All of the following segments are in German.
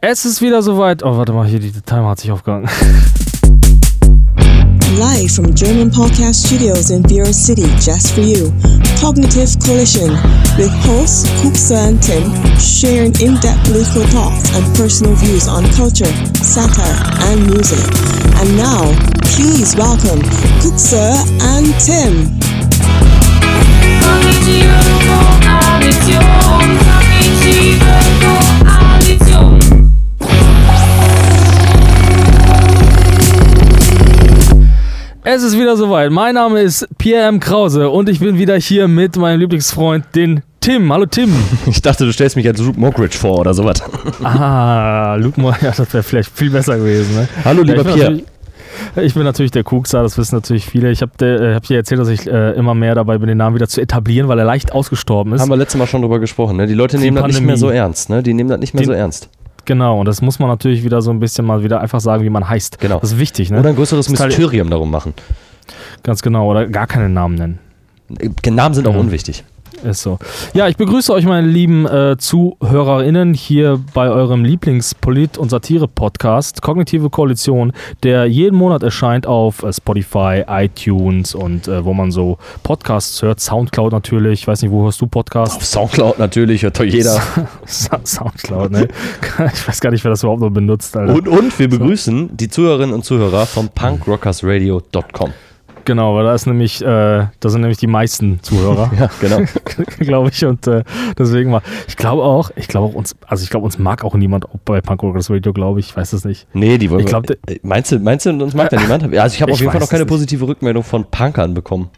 Es ist wieder soweit. Oh, warte mal, hier, die Timer hat sich aufgehangen. Live from German Podcast Studios in Bureau City, just for you. Cognitive Collision with hosts Kuksa and Tim sharing in-depth political thoughts and personal views on culture, satire, and music. And now, please welcome Kuksa and Tim. Es ist wieder soweit. Mein Name ist Pierre M. Krause und ich bin wieder hier mit meinem Lieblingsfreund, den Tim. Hallo Tim. Ich dachte, du stellst mich als Luke Mockridge vor oder sowas. Ah, Luke Mo ja, das wäre vielleicht viel besser gewesen. Ne? Hallo, Ja, lieber ich bin Pierre. Ich bin natürlich der Kuxer, das wissen natürlich viele. Ich habe äh, hab dir erzählt, dass ich äh, immer mehr dabei bin, den Namen wieder zu etablieren, weil er leicht ausgestorben ist. Haben wir letztes Mal schon drüber gesprochen. Ne? Die Leute Die nehmen das nicht Pandemie. mehr so ernst. Ne? Die nehmen das nicht mehr Die- so ernst. Genau, und das muss man natürlich wieder so ein bisschen mal wieder einfach sagen, wie man heißt. Genau. Das ist wichtig, ne? Oder ein größeres halt- Mysterium darum machen. Ganz genau, oder gar keinen Namen nennen. Äh, Namen sind auch Ja. unwichtig. Ist so. Ja, ich begrüße euch, meine lieben äh, ZuhörerInnen, hier bei eurem Lieblingspolit- und Satire-Podcast Kognitive Koalition, der jeden Monat erscheint auf äh, Spotify, iTunes und äh, wo man so Podcasts hört. Soundcloud natürlich. Ich weiß nicht, wo hörst du Podcasts? Auf Soundcloud natürlich, hört doch jeder. Soundcloud, ne? Ich weiß gar nicht, wer das überhaupt noch benutzt, Alter. Und, und wir begrüßen die Zuhörerinnen und Zuhörer vom punkrockersradio.com. Genau, weil da ist nämlich, äh, da sind nämlich die meisten Zuhörer. Ja, genau. glaube ich. Und äh, deswegen mal, ich glaube auch, ich glaube auch uns, also ich glaube, uns mag auch niemand auch bei Punk Rockers Radio, glaube ich, ich weiß es nicht. Nee, die wollen Ich glaub, äh, meinst, du, meinst du, uns mag da niemand? Ja, Also ich habe auf jeden Fall noch keine es nicht. positive Rückmeldung von Punkern bekommen.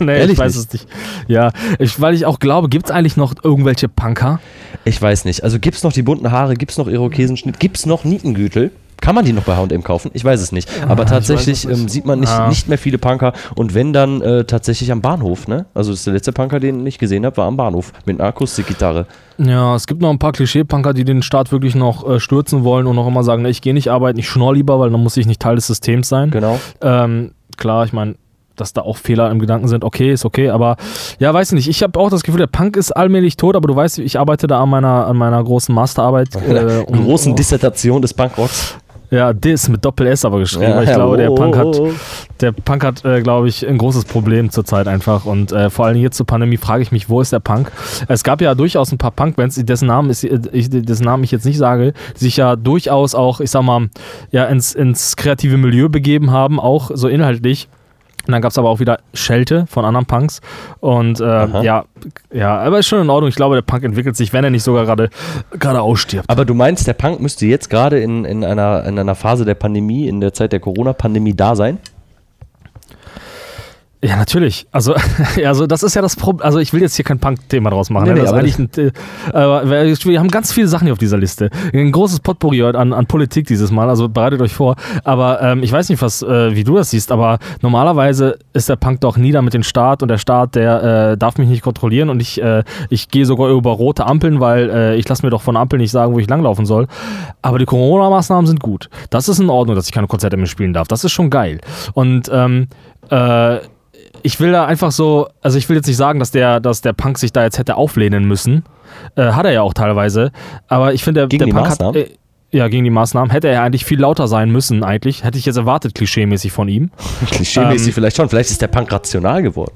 nee, Ehrlich ich weiß nicht? es nicht. Ja, ich, weil ich auch glaube, gibt es eigentlich noch irgendwelche Punker? Ich weiß nicht. Also gibt's noch die bunten Haare, gibt's noch Irokesenschnitt, gibt's noch Nietengürtel? Kann man die noch bei H&M kaufen? Ich weiß es nicht. Aber Ah, ich tatsächlich weiß ähm, sieht man nicht, Ah. nicht mehr viele Punker. Und wenn dann äh, tatsächlich am Bahnhof, ne? Also das ist der letzte Punker, den ich gesehen habe, war am Bahnhof mit einer Akustikgitarre. Ja, es gibt noch ein paar Klischee-Punker, die den Staat wirklich noch äh, stürzen wollen und noch immer sagen, ne, ich gehe nicht arbeiten, ich schnorr lieber, weil dann muss ich nicht Teil des Systems sein. Genau. Ähm, klar, ich meine, dass da auch Fehler im Gedanken sind, okay, ist okay, aber ja, weiß nicht. Ich habe auch das Gefühl, der Punk ist allmählich tot, aber du weißt, ich arbeite da an meiner, an meiner großen Masterarbeit. Äh, Eine großen um, Dissertation des Punkrocks. Ja, Dis mit Doppel-S aber geschrieben. Ja, ich glaube, der oh, Punk hat, oh, oh. der Punk hat, äh, glaube ich, ein großes Problem zurzeit einfach. Und äh, vor allem jetzt zur Pandemie frage ich mich, wo ist der Punk? Es gab ja durchaus ein paar Punk-Bands, dessen Namen, ist, äh, ich, dessen Namen ich jetzt nicht sage, die sich ja durchaus auch, ich sag mal, ja, ins, ins kreative Milieu begeben haben, auch so inhaltlich. Und dann gab es aber auch wieder Schelte von anderen Punks. Und äh, ja, ja, aber ist schon in Ordnung. Ich glaube, der Punk entwickelt sich, wenn er nicht sogar gerade gerade ausstirbt. Aber du meinst, der Punk müsste jetzt gerade in, in, einer, in einer Phase der Pandemie, in der Zeit der Corona-Pandemie da sein? Ja, natürlich. Also, also das ist ja das Problem. Also ich will jetzt hier kein Punk-Thema draus machen. Nee, ne? nee, aber ein, äh, aber wir haben ganz viele Sachen hier auf dieser Liste. Ein großes Potpourri an, an Politik dieses Mal, also bereitet euch vor. Aber ähm, ich weiß nicht, was, äh, wie du das siehst, aber normalerweise ist der Punk doch nieder mit dem Staat und der Staat, der äh, darf mich nicht kontrollieren und ich, äh, ich gehe sogar über rote Ampeln, weil äh, ich lasse mir doch von der Ampel nicht sagen, wo ich langlaufen soll. Aber die Corona-Maßnahmen sind gut. Das ist in Ordnung, dass ich keine Konzerte mehr spielen darf. Das ist schon geil. Und ähm, äh, ich will da einfach so, also ich will jetzt nicht sagen, dass der, dass der Punk sich da jetzt hätte auflehnen müssen. Äh, hat er ja auch teilweise. Aber ich finde, der, Gegen der die Punk Maßnahmen? hat. Äh, ja, gegen die Maßnahmen hätte er eigentlich viel lauter sein müssen, eigentlich. Hätte ich jetzt erwartet, klischeemäßig von ihm. Klischeemäßig Ähm, vielleicht schon. Vielleicht ist der Punk rational geworden.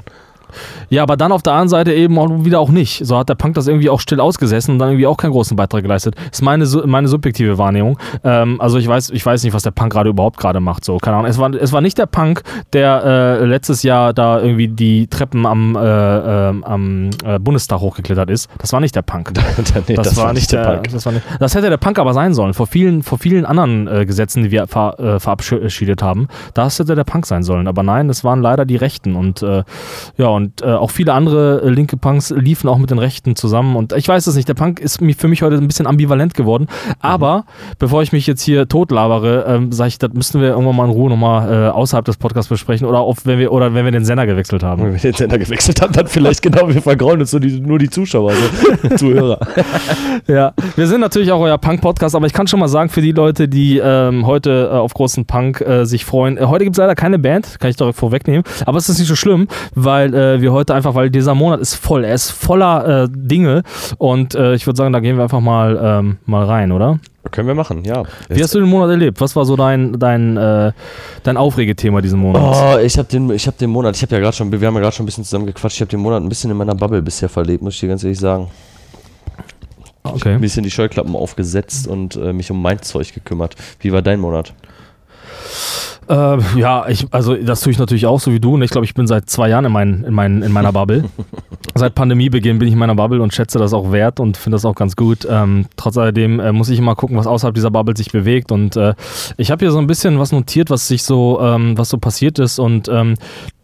Ja, aber dann auf der anderen Seite eben auch wieder auch nicht. So hat der Punk das irgendwie auch still ausgesessen und dann irgendwie auch keinen großen Beitrag geleistet. Das ist meine, meine subjektive Wahrnehmung. Ähm, also ich weiß, ich weiß nicht, was der Punk gerade überhaupt gerade macht. So, keine Ahnung. Es war, es war nicht der Punk, der äh, letztes Jahr da irgendwie die Treppen am, äh, ähm, am äh, Bundestag hochgeklettert ist. Das war nicht der Punk. Nee, Das, war nicht der, Punk. Das, nicht, das hätte der Punk aber sein sollen. Vor vielen, vor vielen anderen äh, Gesetzen, die wir ver, äh, verabschiedet haben. Das hätte der Punk sein sollen. Aber nein, das waren leider die Rechten. Und äh, ja, und äh, auch viele andere äh, linke Punks liefen auch mit den Rechten zusammen. Und ich weiß es nicht, der Punk ist für mich heute ein bisschen ambivalent geworden. Aber bevor ich mich jetzt hier totlabere, ähm, sage ich, das müssten wir irgendwann mal in Ruhe nochmal äh, außerhalb des Podcasts besprechen oder, auf, wenn wir, oder wenn wir den Sender gewechselt haben. Wenn wir den Sender gewechselt haben, dann vielleicht genau, wir vergrauen uns so die, nur die Zuschauer, so Zuhörer. Ja, wir sind natürlich auch euer Punk-Podcast, aber ich kann schon mal sagen, für die Leute, die ähm, heute äh, auf großen Punk äh, sich freuen, äh, heute gibt es leider keine Band, kann ich direkt vorwegnehmen, aber es ist nicht so schlimm, weil äh, wir heute einfach, weil dieser Monat ist voll, er ist voller äh, Dinge und äh, ich würde sagen, da gehen wir einfach mal, ähm, mal rein, oder? Können wir machen, ja. Wie hast du den Monat erlebt? Was war so dein, dein, äh, dein Aufregethema diesen Monat? Oh, ich habe den, ich hab den Monat, ich habe ja gerade schon, wir haben ja gerade schon ein bisschen zusammen gequatscht, ich habe den Monat ein bisschen in meiner Bubble bisher verlebt, muss ich dir ganz ehrlich sagen. Okay. Ein bisschen die Scheuklappen aufgesetzt und äh, mich um mein Zeug gekümmert. Wie war dein Monat? Äh, ja, ich, also das tue ich natürlich auch, so wie du. Und ich glaube, ich bin seit zwei Jahren in, mein, in, mein, in meiner Bubble. seit Pandemiebeginn bin ich in meiner Bubble und schätze das auch wert und finde das auch ganz gut. Ähm, trotz alledem äh, muss ich immer gucken, was außerhalb dieser Bubble sich bewegt. Und äh, ich habe hier so ein bisschen was notiert, was sich so, ähm, was so passiert ist. Und ähm,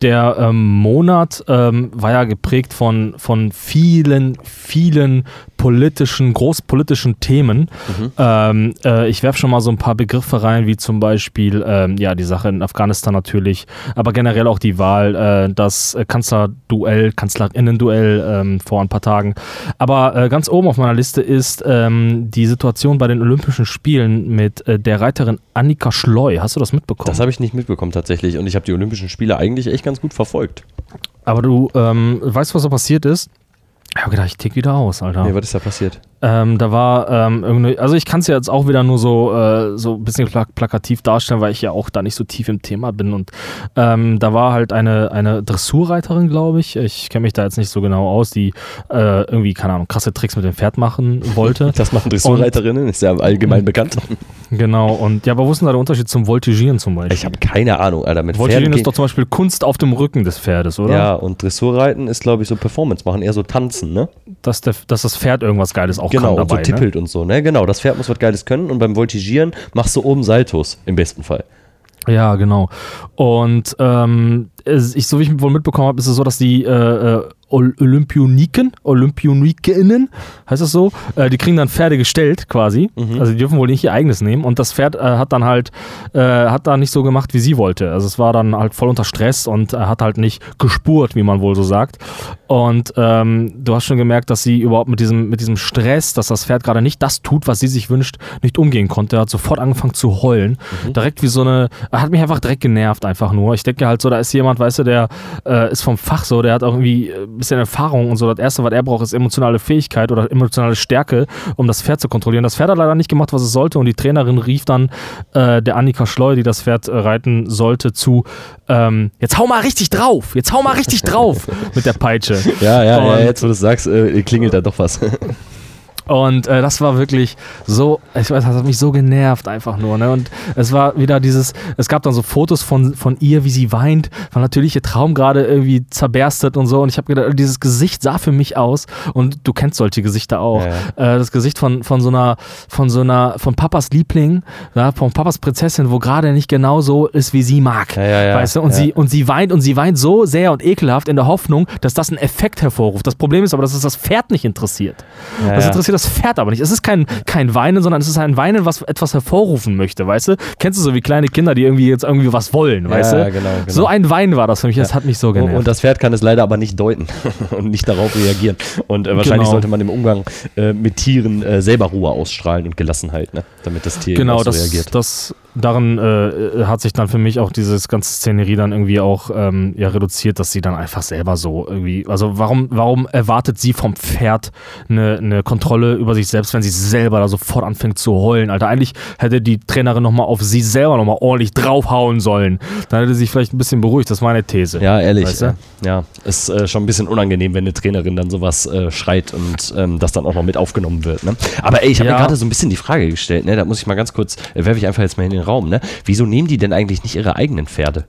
der ähm, Monat ähm, war ja geprägt von, von vielen, vielen politischen, großpolitischen Themen. Ähm, äh, ich werfe schon mal so ein paar Begriffe rein, wie zum Beispiel ähm, ja die Sache in Afghanistan natürlich, aber generell auch die Wahl, äh, das äh, Kanzlerduell, Kanzlerinnen-Duell ähm, vor ein paar Tagen. Aber äh, ganz oben auf meiner Liste ist ähm, die Situation bei den Olympischen Spielen mit äh, der Reiterin Annika Schleu. Hast du das mitbekommen? Das habe ich nicht mitbekommen tatsächlich und ich habe die Olympischen Spiele eigentlich echt ganz gut verfolgt. aber du ähm, weißt, was da passiert ist? Ich habe gedacht, ich tick wieder aus, Alter. Nee, was ist da passiert? Ähm, da war ähm, irgendwie, also ich kann es ja jetzt auch wieder nur so, äh, so ein bisschen plak plakativ darstellen, weil ich ja auch da nicht so tief im Thema bin. Und ähm, da war halt eine, eine Dressurreiterin, glaube ich. Ich kenne mich da jetzt nicht so genau aus, die äh, irgendwie, keine Ahnung, krasse Tricks mit dem Pferd machen wollte. Das machen Dressurreiterinnen, ist ja allgemein bekannt. genau, und ja, aber wo ist denn da der Unterschied zum Voltigieren zum Beispiel? Ich habe keine Ahnung, Alter. Mit Voltigieren Pferden ist doch zum Beispiel Kunst auf dem Rücken des Pferdes, oder? Ja, und Dressurreiten ist, glaube ich, so Performance machen, eher so tanzen, ne? Dass, der, dass das Pferd irgendwas Geiles auch Genau, kann und so dabei. ne? tippelt und so, ne? Genau, das Pferd muss was Geiles können und beim Voltigieren machst du oben Saltos, im besten Fall. Ja, genau. Und ähm, ich, so wie ich wohl mitbekommen habe, ist es so, dass die äh, äh, Olympioniken, Olympionikinnen, heißt das so, äh, die kriegen dann Pferde gestellt quasi. Also die dürfen wohl nicht ihr eigenes nehmen. Und das Pferd äh, hat dann halt, äh, hat da nicht so gemacht, wie sie wollte. Also es war dann halt voll unter Stress und äh, hat halt nicht gespurt, wie man wohl so sagt. Und ähm, du hast schon gemerkt, dass sie überhaupt mit diesem, mit diesem Stress, dass das Pferd gerade nicht das tut, was sie sich wünscht, nicht umgehen konnte. Er hat sofort angefangen zu heulen. Direkt wie so eine, er hat mich einfach direkt genervt, einfach nur. Ich denke halt so, da ist jemand, weißt du, der äh, ist vom Fach so, der hat auch irgendwie äh, bisschen Erfahrung und so. Das Erste, was er braucht, ist emotionale Fähigkeit oder emotionale Stärke, um das Pferd zu kontrollieren. Das Pferd hat leider nicht gemacht, was es sollte und die Trainerin rief dann äh, der Annika Schleu, die das Pferd äh, reiten sollte, zu, ähm, jetzt hau mal richtig drauf, jetzt hau mal richtig drauf mit der Peitsche. Ja, ja, Und- ja jetzt wo du es sagst, äh, klingelt da doch was. Und äh, das war wirklich so, ich weiß, das hat mich so genervt einfach nur. Ne? Und es war wieder dieses, es gab dann so Fotos von, von ihr, wie sie weint, weil natürlich ihr Traum gerade irgendwie zerberstet und so. Und ich habe gedacht, dieses Gesicht sah für mich aus. Und du kennst solche Gesichter auch. Ja, Äh, das Gesicht von, von so einer, von so einer, von Papas Liebling, ja, von Papas Prinzessin, wo gerade nicht genau so ist, wie sie mag. Ja, ja, ja. Weißt du? Und, sie, und sie weint und sie weint so sehr und ekelhaft in der Hoffnung, dass das einen Effekt hervorruft. Das Problem ist aber, dass es das Pferd nicht interessiert. Das interessiert das Pferd aber nicht. Es ist kein, kein Weinen, sondern es ist ein Weinen, was etwas hervorrufen möchte, weißt du? Kennst du so wie kleine Kinder, die irgendwie jetzt irgendwie was wollen, weißt ja, du? genau, genau. So ein Wein war das für mich, das hat mich so genervt. und das Pferd kann es leider aber nicht deuten und nicht darauf reagieren. Und äh, wahrscheinlich Genau. sollte man im Umgang äh, mit Tieren äh, selber Ruhe ausstrahlen und Gelassenheit, ne? damit das Tier genau, so das, reagiert. das daran äh, hat sich dann für mich auch dieses ganze Szenerie dann irgendwie auch ähm, ja, reduziert, dass sie dann einfach selber so irgendwie, also warum, warum erwartet sie vom Pferd eine, eine Kontrolle über sich selbst, wenn sie selber da sofort anfängt zu heulen, Alter. Eigentlich hätte die Trainerin nochmal auf sie selber nochmal ordentlich draufhauen sollen. Dann hätte sie sich vielleicht ein bisschen beruhigt, das ist meine These. Ja, ehrlich. Weißt du? äh, Ja, ist äh, schon ein bisschen unangenehm, wenn eine Trainerin dann sowas äh, schreit und ähm, das dann auch noch mit aufgenommen wird. Ne? Aber ey, ich habe Ja. mir gerade so ein bisschen die Frage gestellt, ne? da muss ich mal ganz kurz, äh, werfe ich einfach jetzt mal in den Raum. Ne? Wieso nehmen die denn eigentlich nicht ihre eigenen Pferde?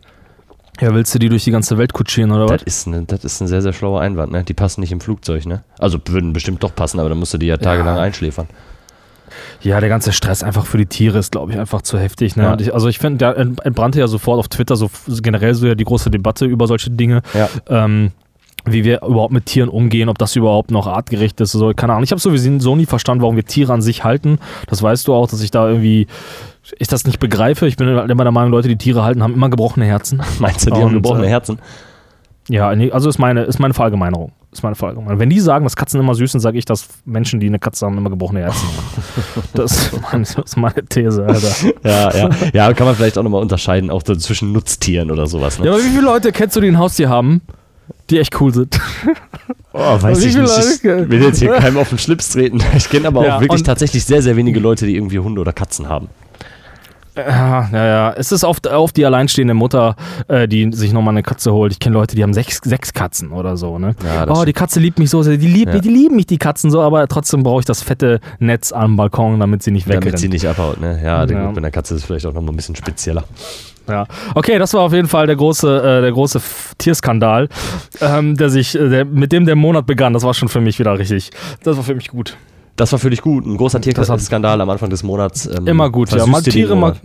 Ja, willst du die durch die ganze Welt kutschieren oder was? Das ist, ne, das ist ein sehr, sehr schlauer Einwand. Ne? Die passen nicht im Flugzeug. Ne? Also würden bestimmt doch passen, aber dann musst du die ja tagelang einschläfern. Ja, der ganze Stress einfach für die Tiere ist, glaube ich, einfach zu heftig. Ne? Ja. Ich, also ich finde, da ent- entbrannte ja sofort auf Twitter so so generell so ja die große Debatte über solche Dinge. Ja. Ähm, wie wir überhaupt mit Tieren umgehen, ob das überhaupt noch artgerecht ist. So, keine Ahnung. Ich habe sowieso nie verstanden, warum wir Tiere an sich halten. Das weißt du auch, dass ich da irgendwie ich das nicht begreife. Ich bin halt immer der Meinung, Leute, die Tiere halten, haben immer gebrochene Herzen. Meinst du, die Und, haben gebrochene äh, Herzen? Ja, also ist meine, ist meine Verallgemeinerung. Ist meine Verallgemeinerung. Wenn die sagen, dass Katzen immer süß sind, sage ich, dass Menschen, die eine Katze haben, immer gebrochene Herzen haben. Das ist meine, das ist meine These, Alter. Ja, ja. ja, kann man vielleicht auch nochmal unterscheiden, auch so zwischen Nutztieren oder sowas. Ne? Ja, aber wie viele Leute kennst du, die ein Haustier haben? Die echt cool sind. Oh, weiß ich nicht. Ich will jetzt hier keinem auf den Schlips treten. Ich kenne aber Ja, auch wirklich tatsächlich sehr, sehr wenige Leute, die irgendwie Hunde oder Katzen haben. Ja, ja, ja. Es ist oft auf die alleinstehende Mutter, äh, die sich nochmal eine Katze holt. Ich kenne Leute, die haben sechs, sechs Katzen oder so, ne? Ja, oh, die Katze liebt mich so sehr. Die, liebt Ja. die lieben mich, die Katzen so, aber trotzdem brauche ich das fette Netz am Balkon, damit sie nicht Damit wegrennt. sie nicht abhaut, ne? Ja, Ja. gut, bei der Katze ist es vielleicht auch nochmal ein bisschen spezieller. Ja. Okay, das war auf jeden Fall der große, äh, der große Tierskandal, ähm, der sich, äh, der, mit dem der Monat begann. Das war schon für mich wieder richtig. Das war für mich gut. Das war für dich gut. Ein großer Tierskandal am Anfang des Monats. ähm, Immer gut, ja. Mal Tiere mal.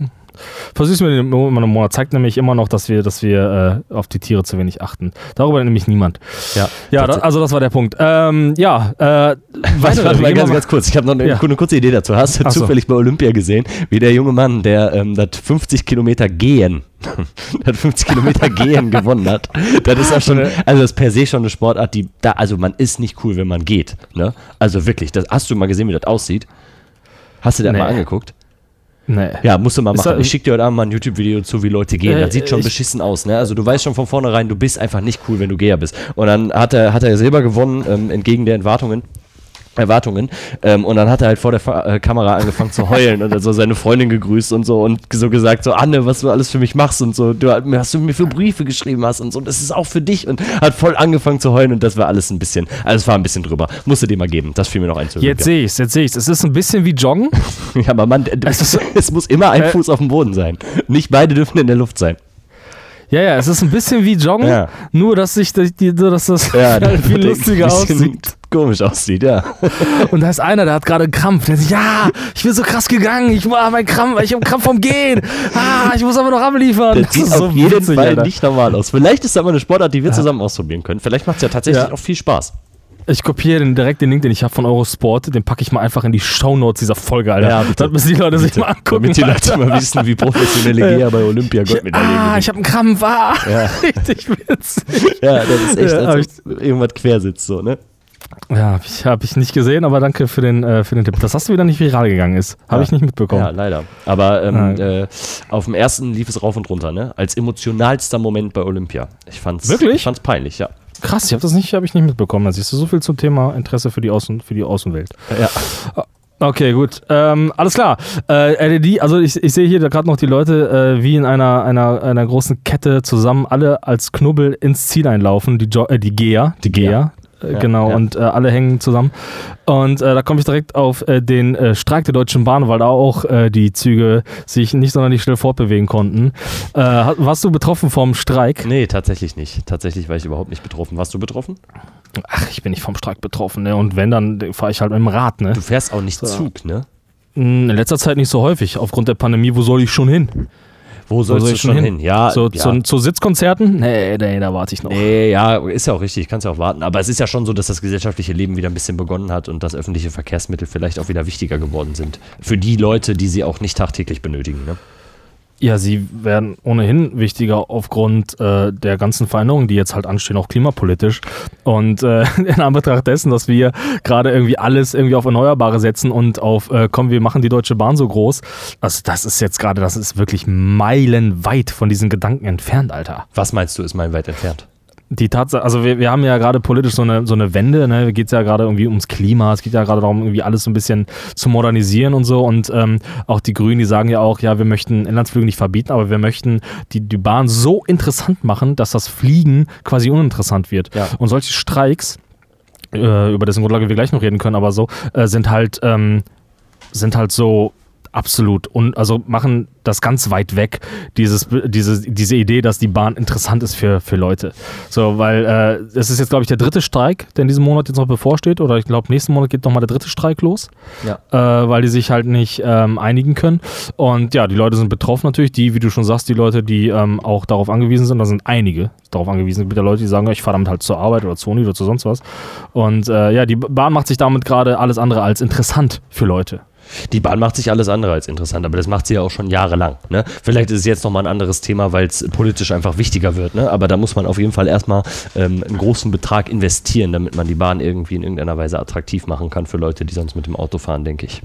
Versüß mir den Mo- immer einen Monat. Zeigt nämlich immer noch, dass wir, dass wir äh, auf die Tiere zu wenig achten. Darüber nämlich niemand. Ja, Ja, da, also das war der Punkt. Ähm, ja, äh, mal gehen ganz, ganz kurz. Ich habe noch eine, Ja. eine kurze Idee dazu. Hast du Ach so. zufällig bei Olympia gesehen, wie der junge Mann, der ähm, das 50 Kilometer Gehen, das 50 Kilometer Gehen gewonnen hat? Das ist auch schon, also das ist per se schon eine Sportart, die da, also man ist nicht cool, wenn man geht. Ne? Also wirklich, das, hast du mal gesehen, wie das aussieht? Hast du dir das Nee. mal angeguckt? Nee. Ja, musst du mal machen. ich schicke dir heute Abend mal ein YouTube-Video zu, wie Leute gehen. Äh, das sieht schon beschissen aus, ne? Also du weißt schon von vornherein, du bist einfach nicht cool, wenn du Geher bist. Und dann hat er, hat er Silber gewonnen, ähm, entgegen der Erwartungen. Erwartungen. Ähm, und dann hat er halt vor der Fa äh, Kamera angefangen zu heulen und hat so seine Freundin gegrüßt und so und so gesagt, so Anne, was du alles für mich machst und so, du hast du mir für Briefe geschrieben hast und so, das ist auch für dich und hat voll angefangen zu heulen und das war alles ein bisschen, also es war ein bisschen drüber. Musste dir mal geben, das fiel mir noch ein Jetzt sehe ich's, jetzt sehe ich's. Es ist ein bisschen wie Joggen. ja, aber Mann, es, es muss immer ein Äh, Fuß auf dem Boden sein. Nicht beide dürfen in der Luft sein. Ja, ja, es ist ein bisschen wie Joggen, Ja. nur dass sich die, dass das Ja, viel lustiger aussieht. Komisch aussieht, ja. Und da ist einer, der hat gerade einen Krampf. Der sagt, ja, ich bin so krass gegangen, ich war mein Krampf, ich habe Krampf vom Gehen. Ah, ich muss aber noch abliefern. Das sieht ist auf jeden witzig, Fall Alter. nicht normal aus. Vielleicht ist das mal eine Sportart, die wir zusammen ausprobieren können. Vielleicht macht es ja tatsächlich Ja. auch viel Spaß. Ich kopiere den, direkt den Link, den ich habe von Eurosport, den packe ich mal einfach in die Shownotes dieser Folge, Alter. Ja, bitte. Das müssen die Leute sich mal angucken. Damit die Leute mal wissen, wie professionelle Geher bei Olympia Goldmedaillen Ah, ich habe einen Krampf. Ah, Ja. richtig witzig. Ja, das ist echt, Ja, als ob irgendwas quer sitzt, so, ne? Ja, habe ich, hab ich nicht gesehen, aber danke für den, äh, für den Tipp. Das hast du wieder nicht viral gegangen ist. Habe Ja. ich nicht mitbekommen. Ja, leider. Aber ähm, äh, auf dem ersten lief es rauf und runter, ne? Als emotionalster Moment bei Olympia. Ich fand's, Wirklich? Ich fand's peinlich, ja. Krass, ich habe das nicht, hab ich nicht mitbekommen. Da siehst du so viel zum Thema Interesse für die, Außen, für die Außenwelt. Ja. Okay, gut. Ähm, alles klar. Äh, LED, also ich, ich sehe hier gerade noch die Leute äh, wie in einer, einer, einer großen Kette zusammen alle als Knubbel ins Ziel einlaufen, die, jo äh, die Geher. Die Geher. Äh, Ja, genau, ja. und äh, alle hängen zusammen. Und äh, da komme ich direkt auf äh, den äh, Streik der Deutschen Bahn, weil da auch äh, die Züge sich nicht sonderlich schnell fortbewegen konnten. Warst du betroffen vom Streik? Nee, tatsächlich nicht. Tatsächlich war ich überhaupt nicht betroffen. Warst du betroffen? Ach, ich bin nicht vom Streik betroffen, ne? Und wenn, dann fahre ich halt mit dem Rad, ne? Du fährst auch nicht So. Zug, ne? In letzter Zeit nicht so häufig. Aufgrund der Pandemie, wo soll ich schon hin? Wo sollst soll du ich schon schon hin? Ja, so, ja. zu, zu Sitzkonzerten? Nee, nee, da warte ich noch. Nee, ja, ist ja auch richtig, kannst ja auch warten. Aber es ist ja schon so, dass das gesellschaftliche Leben wieder ein bisschen begonnen hat und dass öffentliche Verkehrsmittel vielleicht auch wieder wichtiger geworden sind. Für die Leute, die sie auch nicht tagtäglich benötigen. Ne? Ja, sie werden ohnehin wichtiger aufgrund äh, der ganzen Veränderungen, die jetzt halt anstehen, auch klimapolitisch. Und äh, in Anbetracht dessen, dass wir gerade irgendwie alles irgendwie auf Erneuerbare setzen und auf, äh, komm, wir machen die Deutsche Bahn so groß. Also das ist jetzt gerade, das ist wirklich meilenweit von diesen Gedanken entfernt, Alter. Was meinst du, ist meilenweit entfernt? Die Tatsache, also wir, wir haben ja gerade politisch so eine, so eine Wende, ne? geht es ja gerade irgendwie ums Klima, es geht ja gerade darum, irgendwie alles so ein bisschen zu modernisieren und so und ähm, auch die Grünen, die sagen ja auch, ja, wir möchten Inlandsflüge nicht verbieten, aber wir möchten die, die Bahn so interessant machen, dass das Fliegen quasi uninteressant wird. Ja. Und solche Streiks, äh, über dessen Grundlage wir gleich noch reden können, aber so, äh, sind halt, ähm, sind halt so absolut und also machen das ganz weit weg, dieses, diese, diese Idee, dass die Bahn interessant ist für, für Leute. So, weil äh, es ist jetzt, glaube ich, der dritte Streik, der in diesem Monat jetzt noch bevorsteht, oder ich glaube, nächsten Monat geht nochmal der dritte Streik los, Ja. äh, weil die sich halt nicht ähm, einigen können. Und ja, die Leute sind betroffen natürlich, die, wie du schon sagst, die Leute, die ähm, auch darauf angewiesen sind, da sind einige darauf angewiesen, es gibt ja Leute, die sagen, ich fahre damit halt zur Arbeit oder zur Uni oder zu sonst was. Und äh, ja, die Bahn macht sich damit gerade alles andere als interessant für Leute. Die Bahn macht sich alles andere als interessant, aber das macht sie ja auch schon jahrelang. Ne? Vielleicht ist es jetzt nochmal ein anderes Thema, weil es politisch einfach wichtiger wird. Ne? Aber da muss man auf jeden Fall erstmal ähm, einen großen Betrag investieren, damit man die Bahn irgendwie in irgendeiner Weise attraktiv machen kann für Leute, die sonst mit dem Auto fahren, denke ich.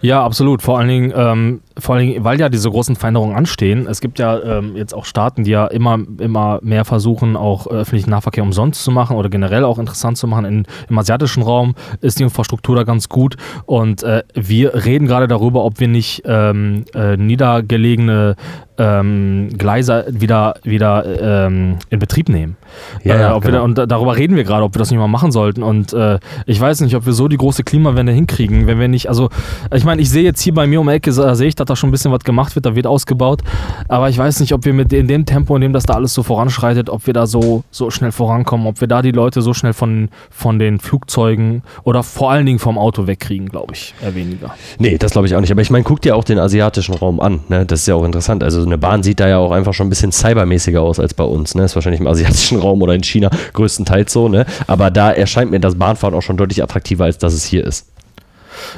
Ja, absolut. Vor allen Dingen, ähm, vor allem, weil ja diese großen Veränderungen anstehen. Es gibt ja ähm, jetzt auch Staaten, die ja immer, immer mehr versuchen, auch öffentlichen Nahverkehr umsonst zu machen oder generell auch interessant zu machen. In, Im asiatischen Raum ist die Infrastruktur da ganz gut und äh, wir reden gerade darüber, ob wir nicht ähm, äh, niedergelegene ähm, Gleise wieder, wieder ähm, in Betrieb nehmen. Ja, äh, ja, ob genau. da, und da- darüber reden wir gerade, ob wir das nicht mal machen sollten. Und äh, ich weiß nicht, ob wir so die große Klimawende hinkriegen, wenn wir nicht, also ich meine, ich sehe jetzt hier bei mir um die Ecke, da sehe ich, dass da schon ein bisschen was gemacht wird, da wird ausgebaut. Aber ich weiß nicht, ob wir mit in dem Tempo, in dem das da alles so voranschreitet, ob wir da so, so schnell vorankommen, ob wir da die Leute so schnell von, von den Flugzeugen oder vor allen Dingen vom Auto wegkriegen, glaube ich, eher weniger. Nee, das glaube ich auch nicht. Aber ich meine, guck dir auch den asiatischen Raum an. Ne? Das ist ja auch interessant. Also eine Bahn sieht da ja auch einfach schon ein bisschen cybermäßiger aus als bei uns. Ne? Ist wahrscheinlich im asiatischen Raum oder in China größtenteils so. Ne? Aber da erscheint mir das Bahnfahren auch schon deutlich attraktiver, als dass es hier ist.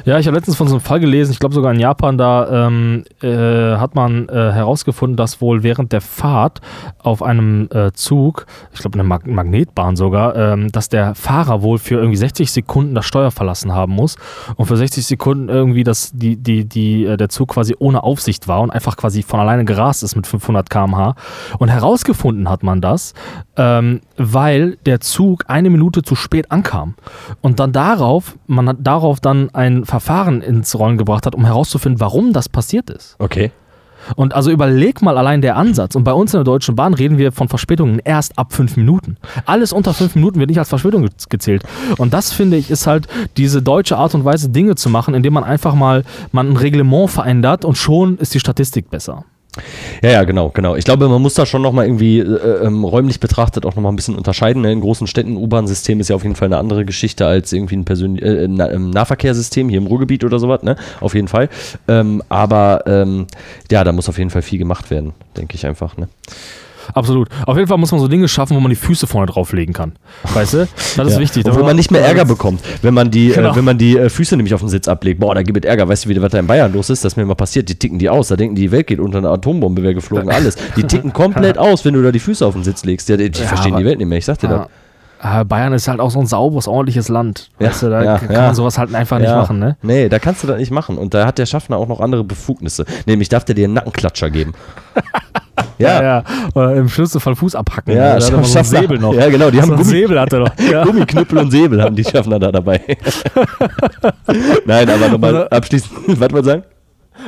Ja, ich habe letztens von so einem Fall gelesen, ich glaube sogar in Japan, da ähm, äh, hat man äh, herausgefunden, dass wohl während der Fahrt auf einem äh, Zug, ich glaube eine Mag Magnetbahn sogar, ähm, dass der Fahrer wohl für irgendwie 60 Sekunden das Steuer verlassen haben muss und für 60 Sekunden irgendwie das, die, die, die, äh, der Zug quasi ohne Aufsicht war und einfach quasi von alleine gerast ist mit 500 km/h. Und herausgefunden hat man das, ähm, weil der Zug eine Minute zu spät ankam. Und dann darauf, man hat darauf dann ein Verfahren ins Rollen gebracht hat, um herauszufinden, warum das passiert ist. Okay. Und also überleg mal allein der Ansatz. Und bei uns in der Deutschen Bahn reden wir von Verspätungen erst ab fünf Minuten. Alles unter fünf Minuten wird nicht als Verspätung ge- gezählt. Und das finde ich ist halt diese deutsche Art und Weise, Dinge zu machen, indem man einfach mal man ein Reglement verändert und schon ist die Statistik besser. Ja, ja, genau, genau. Ich glaube, man muss da schon nochmal irgendwie äh, ähm, räumlich betrachtet auch nochmal ein bisschen unterscheiden. Ne? In großen Städten U-Bahn-System ist ja auf jeden Fall eine andere Geschichte als irgendwie ein persönlich äh, ein Na- ähm, Nahverkehrssystem hier im Ruhrgebiet oder sowas, ne? Auf jeden Fall. Ähm, aber ähm, ja, da muss auf jeden Fall viel gemacht werden, denke ich einfach, ne? Absolut. Auf jeden Fall muss man so Dinge schaffen, wo man die Füße vorne drauflegen kann. Weißt du? Das ist Ja. wichtig. Und wo man nicht mehr Ärger bekommt, wenn man die, Genau. äh, wenn man die äh, Füße nämlich auf den Sitz ablegt. Boah, da gibt es Ärger. Weißt du, wie, was da in Bayern los ist? Das ist mir mal passiert. Die ticken die aus. Da denken die, die Welt geht unter eine Atombombe, wäre geflogen, alles. Die ticken komplett aus, wenn du da die Füße auf den Sitz legst. Die, die Ja, verstehen aber- die Welt nicht mehr. Ich sag dir das. Ah, Bayern ist halt auch so ein sauberes, ordentliches Land. Ja, weißt du, da ja, kann ja. man sowas halt einfach nicht machen, ne? Nee, da kannst du das nicht machen. Und da hat der Schaffner auch noch andere Befugnisse. Nämlich darf der dir einen Nackenklatscher geben. Ja, ja. Oder im schlimmsten Fall Fuß abhacken. Ja, da hat so Säbel noch. Ja, genau, die haben so Gummi- Säbel hat er noch. Ja. Gummiknüppel und Säbel haben die Schaffner da dabei. Nein, aber nochmal Oder- abschließend, was ihr sagen?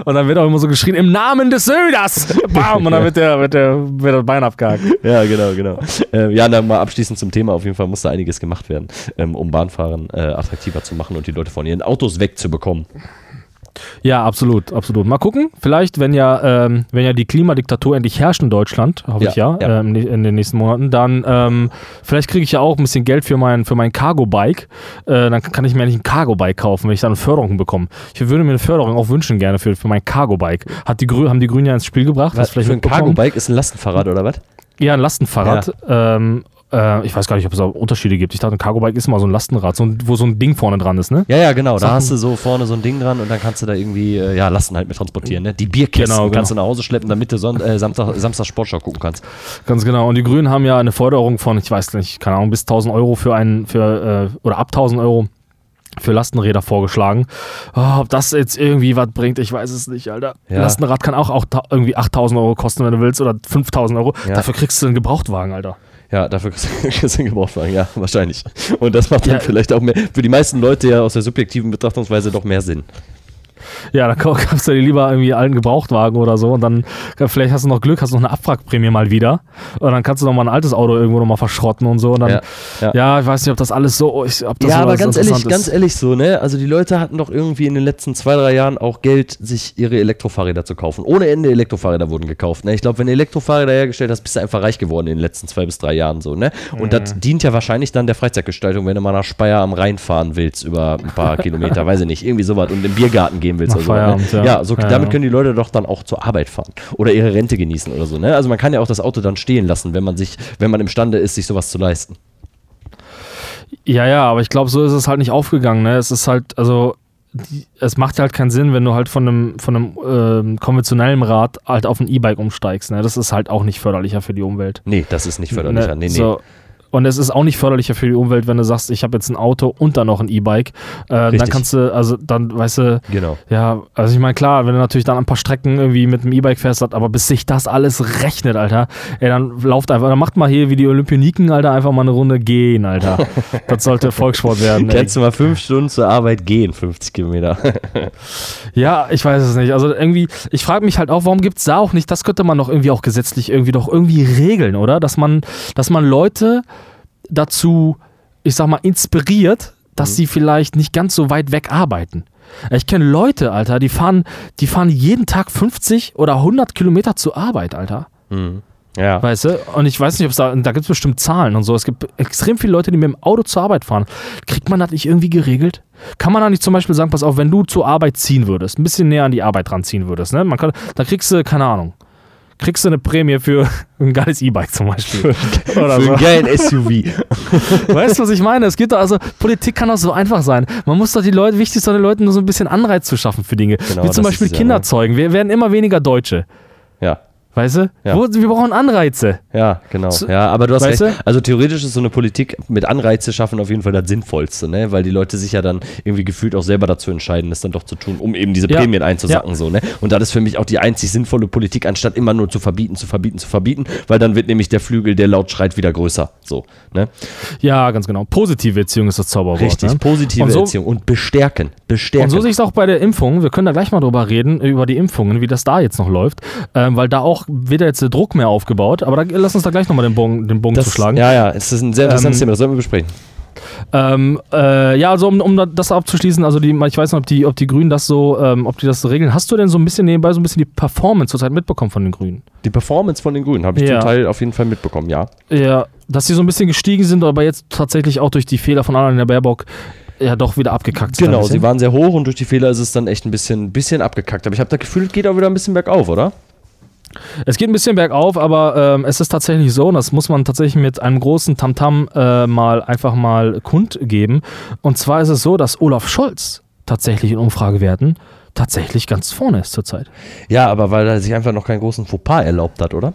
Und dann wird auch immer so geschrien, im Namen des Söders! Bam! Und dann wird, der, wird, der, wird das Bein abgehakt. Ja, genau, genau. Äh, ja, dann mal abschließend zum Thema. Auf jeden Fall muss da einiges gemacht werden, ähm, um Bahnfahren äh, attraktiver zu machen und die Leute von ihren Autos wegzubekommen. Ja, absolut, absolut. Mal gucken, vielleicht, wenn ja, ähm, wenn ja die Klimadiktatur endlich herrscht in Deutschland, hoffe Ja, ich ja, ja. Ähm, in den nächsten Monaten, dann ähm, vielleicht kriege ich ja auch ein bisschen Geld für mein, für mein Cargo-Bike. Äh, dann kann ich mir nicht ein Cargo-Bike kaufen, wenn ich dann eine Förderung bekomme. Ich würde mir eine Förderung auch wünschen gerne für, für mein Cargo-Bike. Hat die Grü haben die Grünen ja ins Spiel gebracht. Was, für ein? Cargo-Bike ist ein Lastenfahrrad oder was? Ja, ein Lastenfahrrad. Ähm, äh, ich weiß gar nicht, ob es auch Unterschiede gibt. Ich dachte, ein Cargo-Bike ist mal so ein Lastenrad, so ein, wo so ein Ding vorne dran ist, ne? Ja, ja, genau. Da Sachen- hast du so vorne so ein Ding dran und dann kannst du da irgendwie, äh, ja, Lasten halt mit transportieren. Ne? Die Bierkästen Genau, genau. kannst du nach Hause schleppen, damit du Son äh, Samstag, Samstag Sportschau gucken kannst. Ganz genau. Und die Grünen haben ja eine Förderung von, ich weiß nicht, keine Ahnung, bis 1000 Euro für einen, für, äh, oder ab 1000 Euro für Lastenräder vorgeschlagen. Oh, ob das jetzt irgendwie was bringt, ich weiß es nicht, Alter. Ja. Lastenrad kann auch, auch irgendwie 8000 Euro kosten, wenn du willst, oder 5000 Euro. Ja. Dafür kriegst du einen Gebrauchtwagen, Alter. Ja, dafür kriegst du einen Gebrauchtwagen, ja, wahrscheinlich. Und das macht dann Ja. vielleicht auch mehr, für die meisten Leute ja aus der subjektiven Betrachtungsweise doch mehr Sinn. Ja, dann kau- kaufst du dir lieber irgendwie einen alten Gebrauchtwagen oder so und dann vielleicht hast du noch Glück, hast noch eine Abwrackprämie mal wieder und dann kannst du noch mal ein altes Auto irgendwo noch mal verschrotten und so und dann, Ja, ja, ja. ich weiß nicht, ob das alles so, ich, ob das ja, so aber ganz ehrlich, Interessantes ganz ehrlich so, ne? Also die Leute hatten doch irgendwie in den letzten zwei, drei Jahren auch Geld, sich ihre Elektrofahrräder zu kaufen. Ohne Ende Elektrofahrräder wurden gekauft. Ne? Ich glaube, wenn du Elektrofahrräder hergestellt hast, bist du einfach reich geworden in den letzten zwei bis drei Jahren so, ne? Und das dient ja wahrscheinlich dann der Freizeitgestaltung, wenn du mal nach Speyer am Rhein fahren willst über ein paar Kilometer, weiß ich nicht, irgendwie sowas und in den Biergarten gehen willst Nach oder so. Ne? Ja. Ja, so, Ja, damit können die Leute doch dann auch zur Arbeit fahren oder ihre Rente genießen oder so, ne? Also man kann ja auch das Auto dann stehen lassen, wenn man sich, wenn man imstande ist, sich sowas zu leisten. Ja, ja, aber ich glaube, so ist es halt nicht aufgegangen. Ne? Es ist halt, also, die, es macht halt keinen Sinn, wenn du halt von einem, von einem ähm, konventionellen Rad halt auf ein E-Bike umsteigst. Ne? Das ist halt auch nicht förderlicher für die Umwelt. Nee, das ist nicht förderlicher. Ne? Nee, nee. So, Und es ist auch nicht förderlicher für die Umwelt, wenn du sagst, ich habe jetzt ein Auto und dann noch ein E-Bike. Äh, dann kannst du, also dann, weißt du, Genau. ja, also ich meine, klar, wenn du natürlich dann ein paar Strecken irgendwie mit dem E-Bike fährst, aber bis sich das alles rechnet, Alter, ey, dann lauft einfach, dann macht mal hier wie die Olympioniken, Alter, einfach mal eine Runde gehen, Alter. Das sollte Volkssport werden. ey. Kannst du mal fünf Stunden zur Arbeit gehen, 50 Kilometer. Ja, ich weiß es nicht. Also irgendwie, ich frage mich halt auch, warum gibt es da auch nicht, das könnte man doch irgendwie auch gesetzlich irgendwie doch irgendwie regeln, oder? Dass man, dass man Leute dazu, ich sag mal, inspiriert, dass sie vielleicht nicht ganz so weit weg arbeiten. Ich kenne Leute, Alter, die fahren, die fahren jeden Tag 50 oder 100 Kilometer zur Arbeit, Alter. ja. Weißt du? Und ich weiß nicht, ob es da, da gibt es bestimmt Zahlen und so. Es gibt extrem viele Leute, die mit dem Auto zur Arbeit fahren. Kriegt man das nicht irgendwie geregelt? Kann man da nicht zum Beispiel sagen, pass auf, wenn du zur Arbeit ziehen würdest, ein bisschen näher an die Arbeit ranziehen würdest, ne? Man kann, dann kriegst du, keine Ahnung, kriegst du eine Prämie für ein geiles E-Bike zum Beispiel. Oder Für so. einen geilen SUV. Weißt du, was ich meine? Es geht doch, also Politik kann doch so einfach sein. Man muss doch die Leute, wichtig ist doch den Leuten nur so ein bisschen Anreiz zu schaffen für Dinge. Genau, Wie zum Beispiel ist es ja, ne? zeugen. Wir werden immer weniger Deutsche. ja. Weißt du? Ja. Wo, wir brauchen Anreize. Ja, genau. So- Ja, aber du hast recht. Also theoretisch ist so eine Politik mit Anreize schaffen auf jeden Fall das Sinnvollste, ne? Weil die Leute sich ja dann irgendwie gefühlt auch selber dazu entscheiden, das dann doch zu tun, um eben diese Ja. Prämien einzusacken, so, ne? Und das ist für mich auch die einzig sinnvolle Politik, anstatt immer nur zu verbieten, zu verbieten, zu verbieten, weil dann wird nämlich der Flügel, der laut schreit, wieder größer. So, ne? Ja, ganz genau. Positive Erziehung ist das Zauberwort. Richtig, Ne? positive Und so- Erziehung und bestärken. Bestärken. Und so sehe ich es auch bei der Impfung. Wir können da gleich mal drüber reden, über die Impfungen, wie das da jetzt noch läuft. Ähm, weil da auch wird ja jetzt der Druck mehr aufgebaut. Aber da, lass uns da gleich nochmal den Bogen, den Bogen das, zu schlagen. Ja, ja, es ist ein sehr interessantes Ähm, Thema, das sollten wir besprechen. Ähm, äh, ja, also um, um das abzuschließen, also die, ich weiß nicht, ob die, ob die Grünen das so, ähm, ob die das so regeln. Hast du denn so ein bisschen nebenbei so ein bisschen die Performance zurzeit mitbekommen von den Grünen? Die Performance von den Grünen habe ich Ja. zum Teil auf jeden Fall mitbekommen, ja. Ja, dass sie so ein bisschen gestiegen sind, aber jetzt tatsächlich auch durch die Fehler von Annalena Baerbock ja doch wieder abgekackt sind. Genau, sie waren sehr hoch und durch die Fehler ist es dann echt ein bisschen, bisschen abgekackt. Aber ich habe das Gefühl, es geht auch wieder ein bisschen bergauf, oder? Es geht ein bisschen bergauf, aber ähm, es ist tatsächlich so, und das muss man tatsächlich mit einem großen Tamtam äh, mal einfach mal kundgeben. Und zwar ist es so, dass Olaf Scholz tatsächlich in Umfragewerten tatsächlich ganz vorne ist zurzeit. Ja, aber weil er sich einfach noch keinen großen Fauxpas erlaubt hat, oder?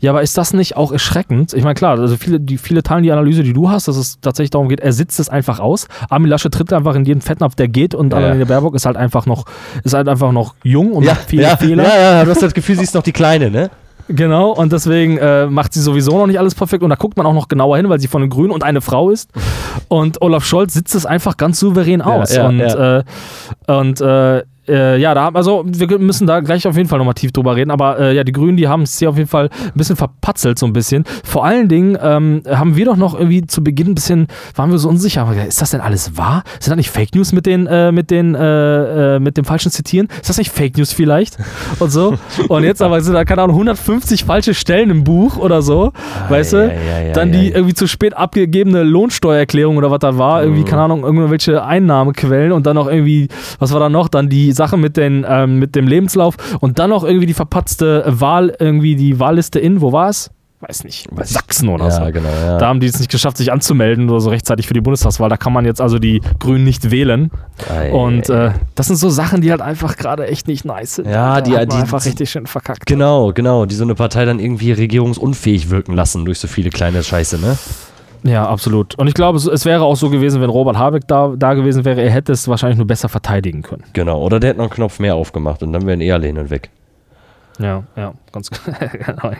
Ja, aber ist das nicht auch erschreckend? Ich meine, klar, also viele, die, viele teilen die Analyse, die du hast, dass es tatsächlich darum geht, er sitzt es einfach aus. Armin Lasche tritt einfach in jeden Fettnapf, der geht und Ja. Annalena Baerbock ist halt einfach noch, ist halt einfach noch jung und macht viele ja, Fehler. Ja, ja, du hast das Gefühl, sie ist noch die Kleine, ne? Genau, und deswegen äh, macht sie sowieso noch nicht alles perfekt und da guckt man auch noch genauer hin, weil sie von den Grünen und eine Frau ist. Und Olaf Scholz sitzt es einfach ganz souverän aus. ja, und ja. Äh, und äh, äh, ja, da haben, also wir müssen da gleich auf jeden Fall nochmal tief drüber reden, aber äh, ja, die Grünen, die haben es hier auf jeden Fall ein bisschen verpatzelt, so ein bisschen. Vor allen Dingen ähm, haben wir doch noch irgendwie zu Beginn ein bisschen, waren wir so unsicher, ist das denn alles wahr? Sind das nicht Fake News mit den, äh, mit den, äh, äh, mit dem falschen Zitieren? Ist das nicht Fake News vielleicht? Und so. Und jetzt aber sind da, keine Ahnung, 150 falsche Stellen im Buch oder so, weißt du? ja, ja, ja, Dann ja, die ja. irgendwie zu spät abgegebene Lohnsteuererklärung oder was da war, irgendwie, Mhm. keine Ahnung, irgendwelche Einnahmequellen und dann noch irgendwie, was war da noch? Dann die Sache mit, den, ähm, mit dem Lebenslauf und dann noch irgendwie die verpatzte Wahl, irgendwie die Wahlliste in, wo war es? Weiß nicht, Weiß. Sachsen oder ja, so. genau, ja. Da haben die es nicht geschafft, sich anzumelden oder so rechtzeitig für die Bundestagswahl. Da kann man jetzt also die Grünen nicht wählen. Ei, Und äh, das sind so Sachen, die halt einfach gerade echt nicht nice sind. Ja, die- hat man die- einfach die- richtig schön verkackt. Genau, genau, die so eine Partei dann irgendwie regierungsunfähig wirken lassen durch so viele kleine Scheiße, ne? Ja, absolut. Und ich glaube, es, wäre auch so gewesen, wenn Robert Habeck da, da gewesen wäre, er hätte es wahrscheinlich nur besser verteidigen können. Genau, oder der hätte noch einen Knopf mehr aufgemacht und dann wären eh alle hin und weg. Ja, ja, ganz genau.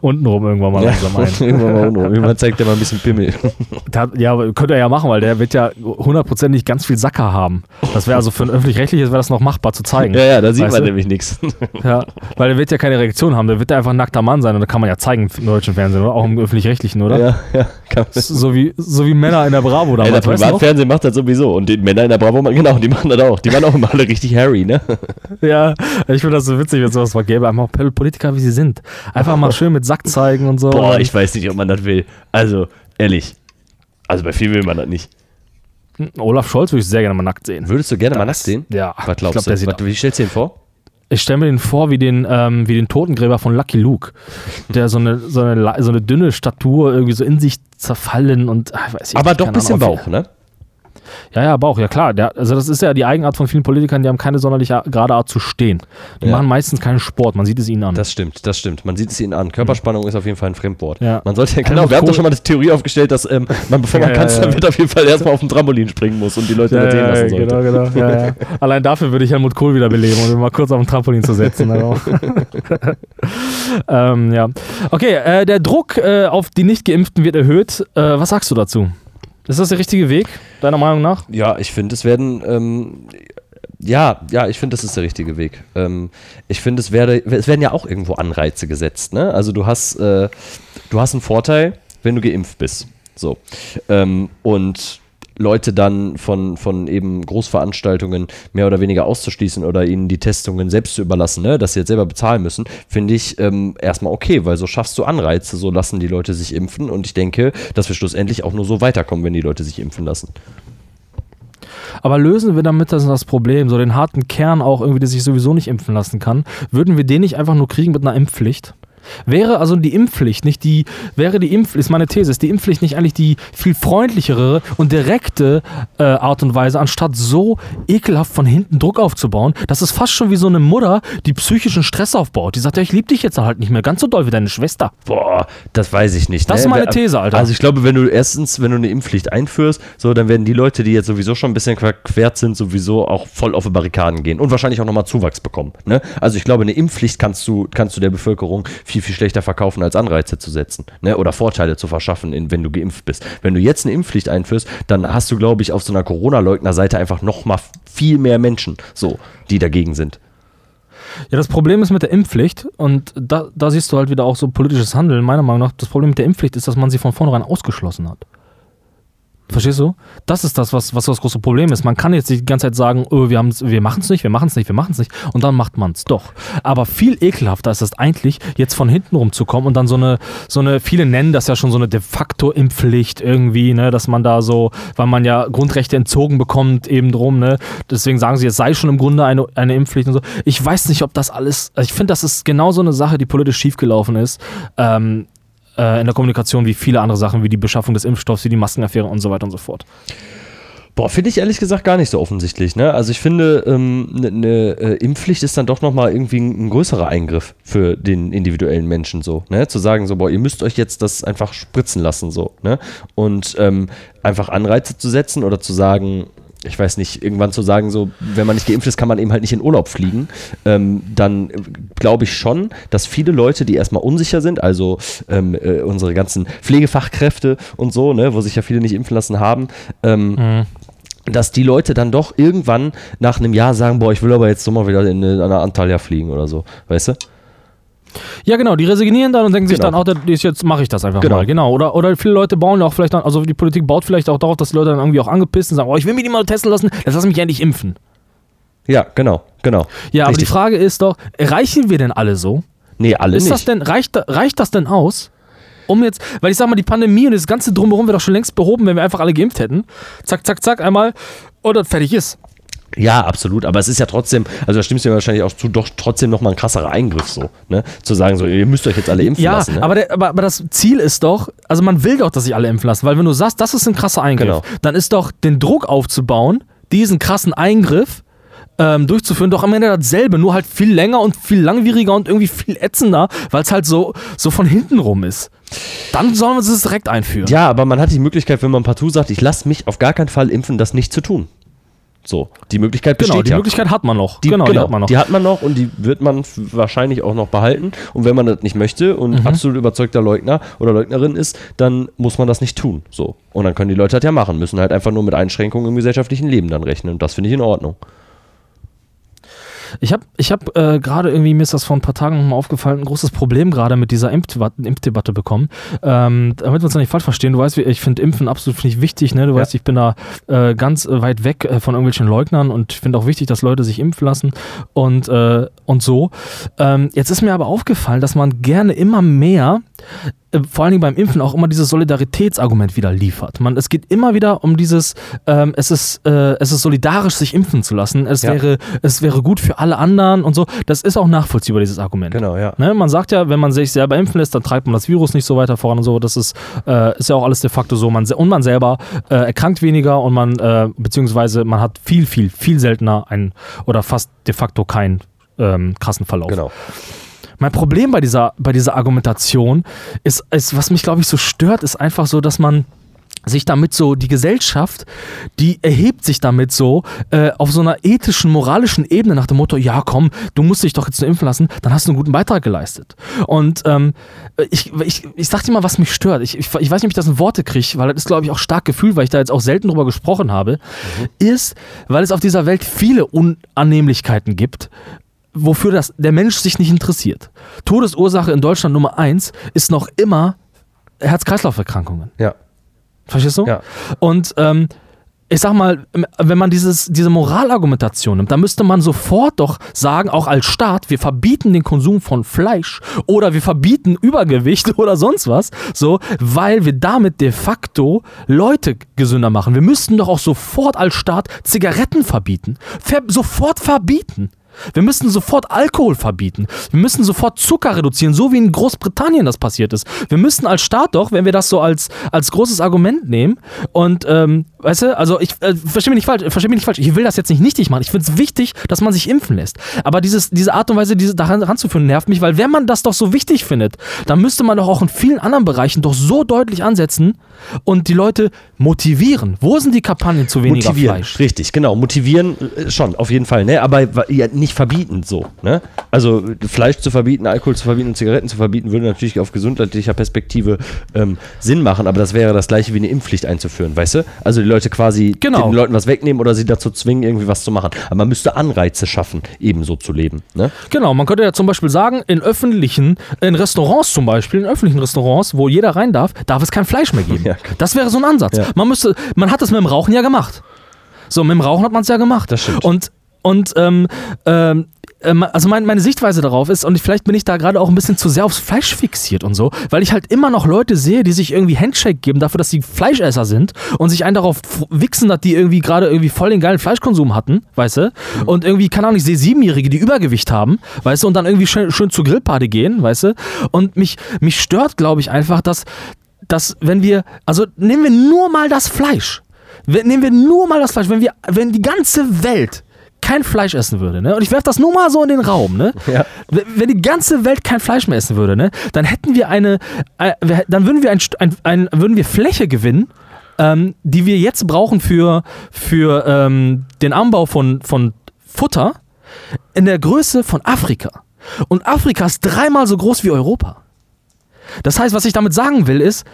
Untenrum irgendwann mal langsam ein. Irgendwann mal unruhig. Irgendwann zeigt er mal ein bisschen Pimmel. Der hat- Ja, könnte er ja machen, weil der wird ja hundertprozentig ganz viel Sacker haben. Das wäre also für ein öffentlich-rechtliches wäre das noch machbar zu zeigen. Ja, ja, da sieht man du? nämlich nichts. Ja, weil der wird ja keine Reaktion haben, der wird ja einfach ein nackter Mann sein und da kann man ja zeigen im deutschen Fernsehen, oder? Auch im öffentlich-rechtlichen, oder? Ja, ja. Kann man. So wie, so wie Männer in der Bravo Ey, der damals, du noch? Privatfernsehen macht das sowieso. Und die Männer in der Bravo, genau, die machen das auch. Die waren auch immer alle richtig Harry, ne? Ja, ich finde das so witzig, wenn es sowas mal gäbe. Einfach Pol- Politiker, wie sie sind. Einfach mal schön mit Sack zeigen und so. Boah, ich weiß nicht, ob man das will. Also, ehrlich. Also bei viel will man das nicht. Olaf Scholz würde ich sehr gerne mal nackt sehen. Würdest du gerne mal nackt Das- sehen? Ja, Was glaubst glaub, du? Was, wie stellst du den vor? Ich stelle mir den vor wie den, ähm, wie den Totengräber von Lucky Luke, der so eine, so eine, so eine dünne Statur irgendwie so in sich zerfallen und ach, weiß ich Aber nicht, doch ein bisschen Ahnung. Bauch, ne? Ja, ja, aber auch, ja klar. Der, also das ist ja die Eigenart von vielen Politikern, die haben keine sonderlich gerade Art zu stehen. Die Ja. machen meistens keinen Sport, man sieht es ihnen an. Das stimmt, das stimmt. Man sieht es ihnen an. Körperspannung ist auf jeden Fall ein Fremdwort. Ja. Man sollte, Helmut genau, wir haben doch schon mal die Theorie aufgestellt, dass ähm, man, bevor man Ja, ja, Kanzler ja. wird, auf jeden Fall erstmal auf dem Trampolin springen muss und die Leute ja, ja, lassen sollte. genau, genau. Ja, ja. Allein dafür würde ich Helmut Kohl wiederbeleben und ihn mal kurz auf den Trampolin zu setzen. Also. ähm, ja. Okay, äh, der Druck äh, auf die Nicht-Geimpften wird erhöht. Äh, was sagst du dazu? Ist das der richtige Weg, deiner Meinung nach? Ja, ich finde, es werden, ähm, ja, ja, ich finde, das ist der richtige Weg. Ähm, ich finde, es, es werden ja auch irgendwo Anreize gesetzt. Ne? Also du hast, äh, du hast einen Vorteil, wenn du geimpft bist. So. Ähm, und Leute dann von, von eben Großveranstaltungen mehr oder weniger auszuschließen oder ihnen die Testungen selbst zu überlassen, ne? dass sie jetzt selber bezahlen müssen, finde ich ähm, erstmal okay, weil so schaffst du Anreize, so lassen die Leute sich impfen und ich denke, dass wir schlussendlich auch nur so weiterkommen, wenn die Leute sich impfen lassen. Aber lösen wir damit das, das Problem, so den harten Kern auch irgendwie, der sich sowieso nicht impfen lassen kann, würden wir den nicht einfach nur kriegen mit einer Impfpflicht? Wäre also die Impfpflicht nicht die, wäre die Impf, ist meine These, ist die Impfpflicht nicht eigentlich die viel freundlichere und direkte äh, Art und Weise, anstatt so ekelhaft von hinten Druck aufzubauen? Das ist fast schon wie so eine Mutter, die psychischen Stress aufbaut. Die sagt, ja, ich liebe dich jetzt halt nicht mehr ganz so doll wie deine Schwester. Boah, das weiß ich nicht. Das ne? ist meine These, Alter. Also ich glaube, wenn du erstens, wenn du eine Impfpflicht einführst, so, dann werden die Leute, die jetzt sowieso schon ein bisschen verquert sind, sowieso auch voll auf die Barrikaden gehen und wahrscheinlich auch nochmal Zuwachs bekommen. Ne? Also ich glaube, eine Impfpflicht kannst du, kannst du der Bevölkerung viel, viel schlechter verkaufen, als Anreize zu setzen. Ne? Oder Vorteile zu verschaffen, in, wenn du geimpft bist. Wenn du jetzt eine Impfpflicht einführst, dann hast du, glaube ich, auf so einer Corona-Leugner-Seite einfach nochmal viel mehr Menschen, so, die dagegen sind. Ja, das Problem ist mit der Impfpflicht, und da, da siehst du halt wieder auch so politisches Handeln, meiner Meinung nach, das Problem mit der Impfpflicht ist, dass man sie von vornherein ausgeschlossen hat. Verstehst du? Das ist das, was, was das große Problem ist. Man kann jetzt die ganze Zeit sagen, oh, wir, wir machen es nicht, wir machen es nicht, wir machen es nicht, und dann macht man es doch. Aber viel ekelhafter ist es eigentlich, jetzt von hinten rumzukommen und dann so eine, so eine, viele nennen das ja schon so eine de facto Impfpflicht irgendwie, ne, dass man da so, weil man ja Grundrechte entzogen bekommt, eben drum, ne, deswegen sagen sie, es sei schon im Grunde eine, eine Impfpflicht und so. Ich weiß nicht, ob das alles, also ich finde, das ist genau so eine Sache, die politisch schiefgelaufen ist. Ähm, äh, in der Kommunikation wie viele andere Sachen, wie die Beschaffung des Impfstoffs, wie die Maskenaffäre und so weiter und so fort. Boah, finde ich ehrlich gesagt gar nicht so offensichtlich. Ne? Also ich finde, eine ähm, ne, ne, äh, Impfpflicht ist dann doch nochmal irgendwie ein, ein größerer Eingriff für den individuellen Menschen so. Ne? Zu sagen so, boah, ihr müsst euch jetzt das einfach spritzen lassen so. Ne? Und ähm, einfach Anreize zu setzen oder zu sagen, ich weiß nicht, irgendwann zu sagen, so, wenn man nicht geimpft ist, kann man eben halt nicht in Urlaub fliegen, ähm, dann äh, glaube ich schon, dass viele Leute, die erstmal unsicher sind, also ähm, äh, unsere ganzen Pflegefachkräfte und so, ne, wo sich ja viele nicht impfen lassen haben, ähm, dass die Leute dann doch irgendwann nach einem Jahr sagen, boah, ich will aber jetzt doch mal wieder in eine, an eine Antalya fliegen oder so, weißt du? Ja, genau, die resignieren dann und denken sich Genau. dann, auch, das- jetzt mache ich das einfach Genau. mal. Genau. Oder, oder viele Leute bauen auch vielleicht dann, also die Politik baut vielleicht auch darauf, dass die Leute dann irgendwie auch angepisst sind und sagen, oh, ich will mich nicht mal testen lassen, jetzt lass mich endlich impfen. Ja, genau, genau. Ja, aber die Richtig. Frage ist doch, erreichen wir denn alle so? Nee, alle Ist nicht. das denn, reicht, reicht das denn aus? Um jetzt, weil ich sag mal, die Pandemie und das ganze Drumherum wäre doch schon längst behoben, wenn wir einfach alle geimpft hätten. Zack, zack, zack, einmal und dann fertig ist. Ja, absolut. Aber es ist ja trotzdem, also da stimmst du mir wahrscheinlich auch zu, doch trotzdem nochmal ein krasserer Eingriff so, ne? Zu sagen, so, ihr müsst euch jetzt alle impfen Ja, lassen. Ne? aber, der, aber, aber das Ziel ist doch, also man will doch, dass sich alle impfen lassen, weil wenn du sagst, das ist ein krasser Eingriff, Genau. dann ist doch den Druck aufzubauen, diesen krassen Eingriff ähm, durchzuführen, doch am Ende dasselbe, nur halt viel länger und viel langwieriger und irgendwie viel ätzender, weil es halt so, so von hinten rum ist. Dann sollen wir es direkt einführen. Ja, aber man hat die Möglichkeit, wenn man partout sagt, ich lasse mich auf gar keinen Fall impfen, das nicht zu tun. So, die Möglichkeit besteht genau, die ja. Möglichkeit hat man noch. Die, genau, die hat man noch. Die hat man noch und die wird man wahrscheinlich auch noch behalten. Und wenn man das nicht möchte und Mhm. absolut überzeugter Leugner oder Leugnerin ist, dann muss man das nicht tun. So. Und dann können die Leute das ja machen, müssen halt einfach nur mit Einschränkungen im gesellschaftlichen Leben dann rechnen. Und das finde ich in Ordnung. Ich habe ich hab, äh, gerade irgendwie, mir ist das vor ein paar Tagen nochmal aufgefallen, ein großes Problem gerade mit dieser Impfdebatte, bekommen. Ähm, damit wir uns da nicht falsch verstehen, du weißt, ich finde Impfen absolut ich wichtig. Ne? Du Ja. weißt, ich bin da äh, ganz weit weg äh, von irgendwelchen Leugnern und ich finde auch wichtig, dass Leute sich impfen lassen und, äh, und so. Ähm, jetzt ist mir aber aufgefallen, dass man gerne immer mehr äh, vor allen Dingen beim Impfen auch immer dieses Solidaritätsargument wieder liefert. Man, es geht immer wieder um dieses, ähm, es, ist, äh, es ist solidarisch, sich impfen zu lassen. Es, Ja. wäre, es wäre gut für alle anderen und so. Das ist auch nachvollziehbar, dieses Argument. Genau, ja. Ne? Man sagt ja, wenn man sich selber impfen lässt, dann treibt man das Virus nicht so weiter voran und so. Das ist, äh, ist ja auch alles de facto so. Man, und man selber äh, erkrankt weniger und man, äh, beziehungsweise man hat viel, viel, viel seltener einen oder fast de facto keinen ähm, krassen Verlauf. Genau. Mein Problem bei dieser, bei dieser Argumentation ist, ist, was mich, glaube ich, so stört, ist einfach so, dass man sich damit so, die Gesellschaft, die erhebt sich damit so äh, auf so einer ethischen, moralischen Ebene nach dem Motto, ja komm, du musst dich doch jetzt nur impfen lassen, dann hast du einen guten Beitrag geleistet. Und ähm, ich, ich, ich sag dir mal, was mich stört. Ich, ich, ich weiß nicht, ob ich das in Worte kriege, weil das ist, glaube ich, auch stark gefühlt, weil ich da jetzt auch selten drüber gesprochen habe, ist, weil es auf dieser Welt viele Unannehmlichkeiten gibt, wofür das, der Mensch sich nicht interessiert. Todesursache in Deutschland Nummer eins ist noch immer Herz-Kreislauf-Erkrankungen. Ja. Verstehst du? Ja. Und ähm, ich sag mal, wenn man dieses, diese Moralargumentation nimmt, dann müsste man sofort doch sagen, auch als Staat, wir verbieten den Konsum von Fleisch oder wir verbieten Übergewicht oder sonst was, so, weil wir damit de facto Leute gesünder machen. Wir müssten doch auch sofort als Staat Zigaretten verbieten. Ver sofort verbieten. Wir müssen sofort Alkohol verbieten. Wir müssen sofort Zucker reduzieren, so wie in Großbritannien das passiert ist. Wir müssten als Staat doch, wenn wir das so als, als großes Argument nehmen und, ähm, weißt du, also ich äh, verstehe mich nicht falsch, mich nicht falsch, ich will das jetzt nicht nichtig machen. Ich finde es wichtig, dass man sich impfen lässt. Aber dieses, diese Art und Weise, diese daran ranzuführen, nervt mich, weil wenn man das doch so wichtig findet, dann müsste man doch auch in vielen anderen Bereichen doch so deutlich ansetzen und die Leute motivieren. Wo sind die Kampagnen zu weniger Motivieren, Fleisch? richtig, genau. Motivieren äh, schon, auf jeden Fall, ne? Aber ja, nicht verbieten so, ne? Also Fleisch zu verbieten, Alkohol zu verbieten und Zigaretten zu verbieten, würde natürlich auf gesundheitlicher Perspektive ähm, Sinn machen, aber das wäre das gleiche wie eine Impfpflicht einzuführen, weißt du? Also die Leute quasi Genau. den Leuten was wegnehmen oder sie dazu zwingen, irgendwie was zu machen. Aber man müsste Anreize schaffen, ebenso zu leben. Ne? Genau, man könnte ja zum Beispiel sagen, in öffentlichen, in Restaurants zum Beispiel, in öffentlichen Restaurants, wo jeder rein darf, darf es kein Fleisch mehr geben. Ja, das wäre so ein Ansatz. Ja. Man müsste, man hat das mit dem Rauchen ja gemacht. So, mit dem Rauchen hat man es ja gemacht. Das stimmt. Und, und ähm, ähm, ähm, also mein, meine Sichtweise darauf ist, und vielleicht bin ich da gerade auch ein bisschen zu sehr aufs Fleisch fixiert und so, weil ich halt immer noch Leute sehe, die sich irgendwie Handshake geben dafür, dass sie Fleischesser sind und sich einen darauf wichsen, dass die irgendwie gerade irgendwie voll den geilen Fleischkonsum hatten, weißt du? Und irgendwie, keine Ahnung, ich sehe Siebenjährige, die Übergewicht haben, weißt du, und dann irgendwie schön, schön zur Grillparty gehen, weißt du? Und mich, mich stört, glaube ich, einfach, dass, dass wenn wir, also nehmen wir nur mal das Fleisch. Nehmen wir nur mal das Fleisch, wenn wir, wenn die ganze Welt kein Fleisch essen würde, ne? Und ich werfe das nur mal so in den Raum, ne? Ja. Wenn die ganze Welt kein Fleisch mehr essen würde, ne? Dann hätten wir eine, äh, dann würden wir ein, ein, ein würden wir Fläche gewinnen, ähm, die wir jetzt brauchen für, für ähm, den Anbau von, von Futter in der Größe von Afrika. Und Afrika ist dreimal so groß wie Europa. Das heißt, was ich damit sagen will, ist,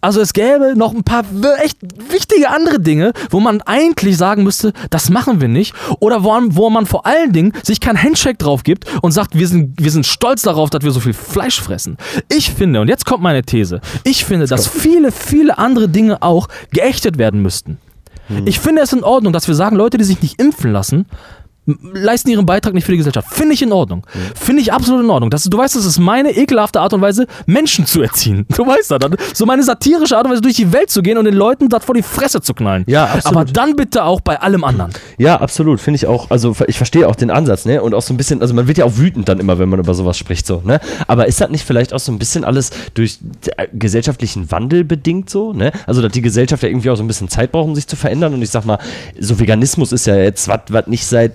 also es gäbe noch ein paar echt wichtige andere Dinge, wo man eigentlich sagen müsste, das machen wir nicht. Oder wo, man- wo man vor allen Dingen sich kein Handshake drauf gibt und sagt, wir sind, wir sind stolz darauf, dass wir so viel Fleisch fressen. Ich finde, und jetzt kommt meine These, ich finde, dass viele, viele andere Dinge auch geächtet werden müssten. Ich finde es in Ordnung, dass wir sagen, Leute, die sich nicht impfen lassen, leisten ihren Beitrag nicht für die Gesellschaft. Finde ich in Ordnung. Finde ich absolut in Ordnung. Das, du weißt, das ist meine ekelhafte Art und Weise, Menschen zu erziehen. Du weißt das. So meine satirische Art und Weise, durch die Welt zu gehen und den Leuten das vor die Fresse zu knallen. Ja, absolut. Aber dann bitte auch bei allem anderen. Ja, absolut, finde ich auch. Also ich verstehe auch den Ansatz, ne? Und auch so ein bisschen, also man wird ja auch wütend dann immer, wenn man über sowas spricht, so, ne? Aber ist das nicht vielleicht auch so ein bisschen alles durch äh, gesellschaftlichen Wandel bedingt so, ne? Also dass die Gesellschaft ja irgendwie auch so ein bisschen Zeit braucht, um sich zu verändern. Und ich sag mal, so Veganismus ist ja jetzt was, was nicht seit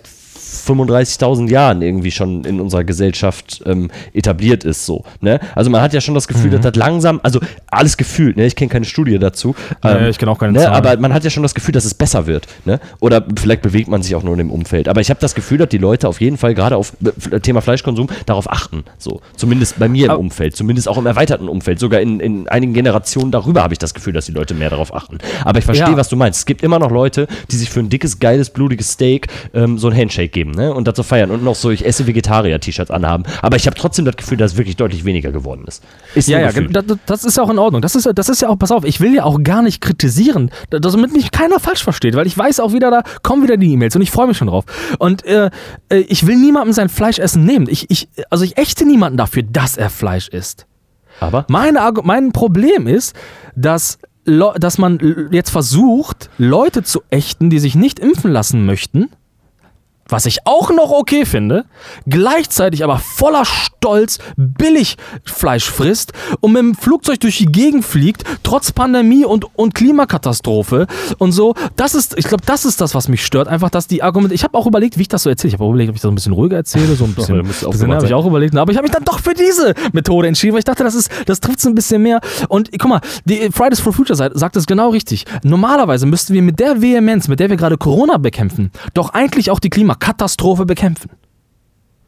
35.000 Jahren irgendwie schon in unserer Gesellschaft ähm, etabliert ist, so. Ne? Also man hat ja schon das Gefühl, dass das langsam, also alles gefühlt, ne? ich kenne keine Studie dazu. Nee, ich kenn auch keine ne? Aber man hat ja schon das Gefühl, dass es besser wird. Ne? Oder vielleicht bewegt man sich auch nur in dem Umfeld. Aber ich habe das Gefühl, dass die Leute auf jeden Fall gerade auf äh, Thema Fleischkonsum darauf achten. So. Zumindest bei mir im Umfeld, zumindest auch im erweiterten Umfeld. Sogar in, in einigen Generationen darüber habe ich das Gefühl, dass die Leute mehr darauf achten. Aber ich verstehe, Ja. was du meinst. Es gibt immer noch Leute, die sich für ein dickes, geiles, blutiges Steak ähm, so ein Handshake geben ne? und dazu feiern und noch so, ich esse Vegetarier-T-Shirts anhaben. Aber ich habe trotzdem das Gefühl, dass es wirklich deutlich weniger geworden ist. Ist Ja, ja, das, das ist ja auch in Ordnung. Das ist, das ist ja auch, pass auf, ich will ja auch gar nicht kritisieren, da- damit mich keiner falsch versteht, weil ich weiß auch wieder, da kommen wieder die E-Mails und ich freue mich schon drauf. Und äh, äh, ich will niemandem sein Fleischessen nehmen. Ich, ich, also ich ächte niemanden dafür, dass er Fleisch isst. Aber? Meine, mein Problem ist, dass, dass man jetzt versucht, Leute zu ächten, die sich nicht impfen lassen möchten, was ich auch noch okay finde, gleichzeitig aber voller Stolz billig Fleisch frisst und mit dem Flugzeug durch die Gegend fliegt, trotz Pandemie und, und Klimakatastrophe und so. Das ist, ich glaube, das ist das, was mich stört. Einfach, dass die Argumente. Ich habe auch überlegt, wie ich das so erzähle. Ich habe überlegt, ob ich das ein bisschen ruhiger erzähle, so ein bisschen. gemacht habe ich sein. auch überlegt. Aber ich habe mich dann doch für diese Methode entschieden, weil ich dachte, das ist, das trifft es ein bisschen mehr. Und guck mal, die Fridays for Future sagt es genau richtig. Normalerweise müssten wir mit der Vehemenz, mit der wir gerade Corona bekämpfen, doch eigentlich auch die Klimakatastrophe bekämpfen.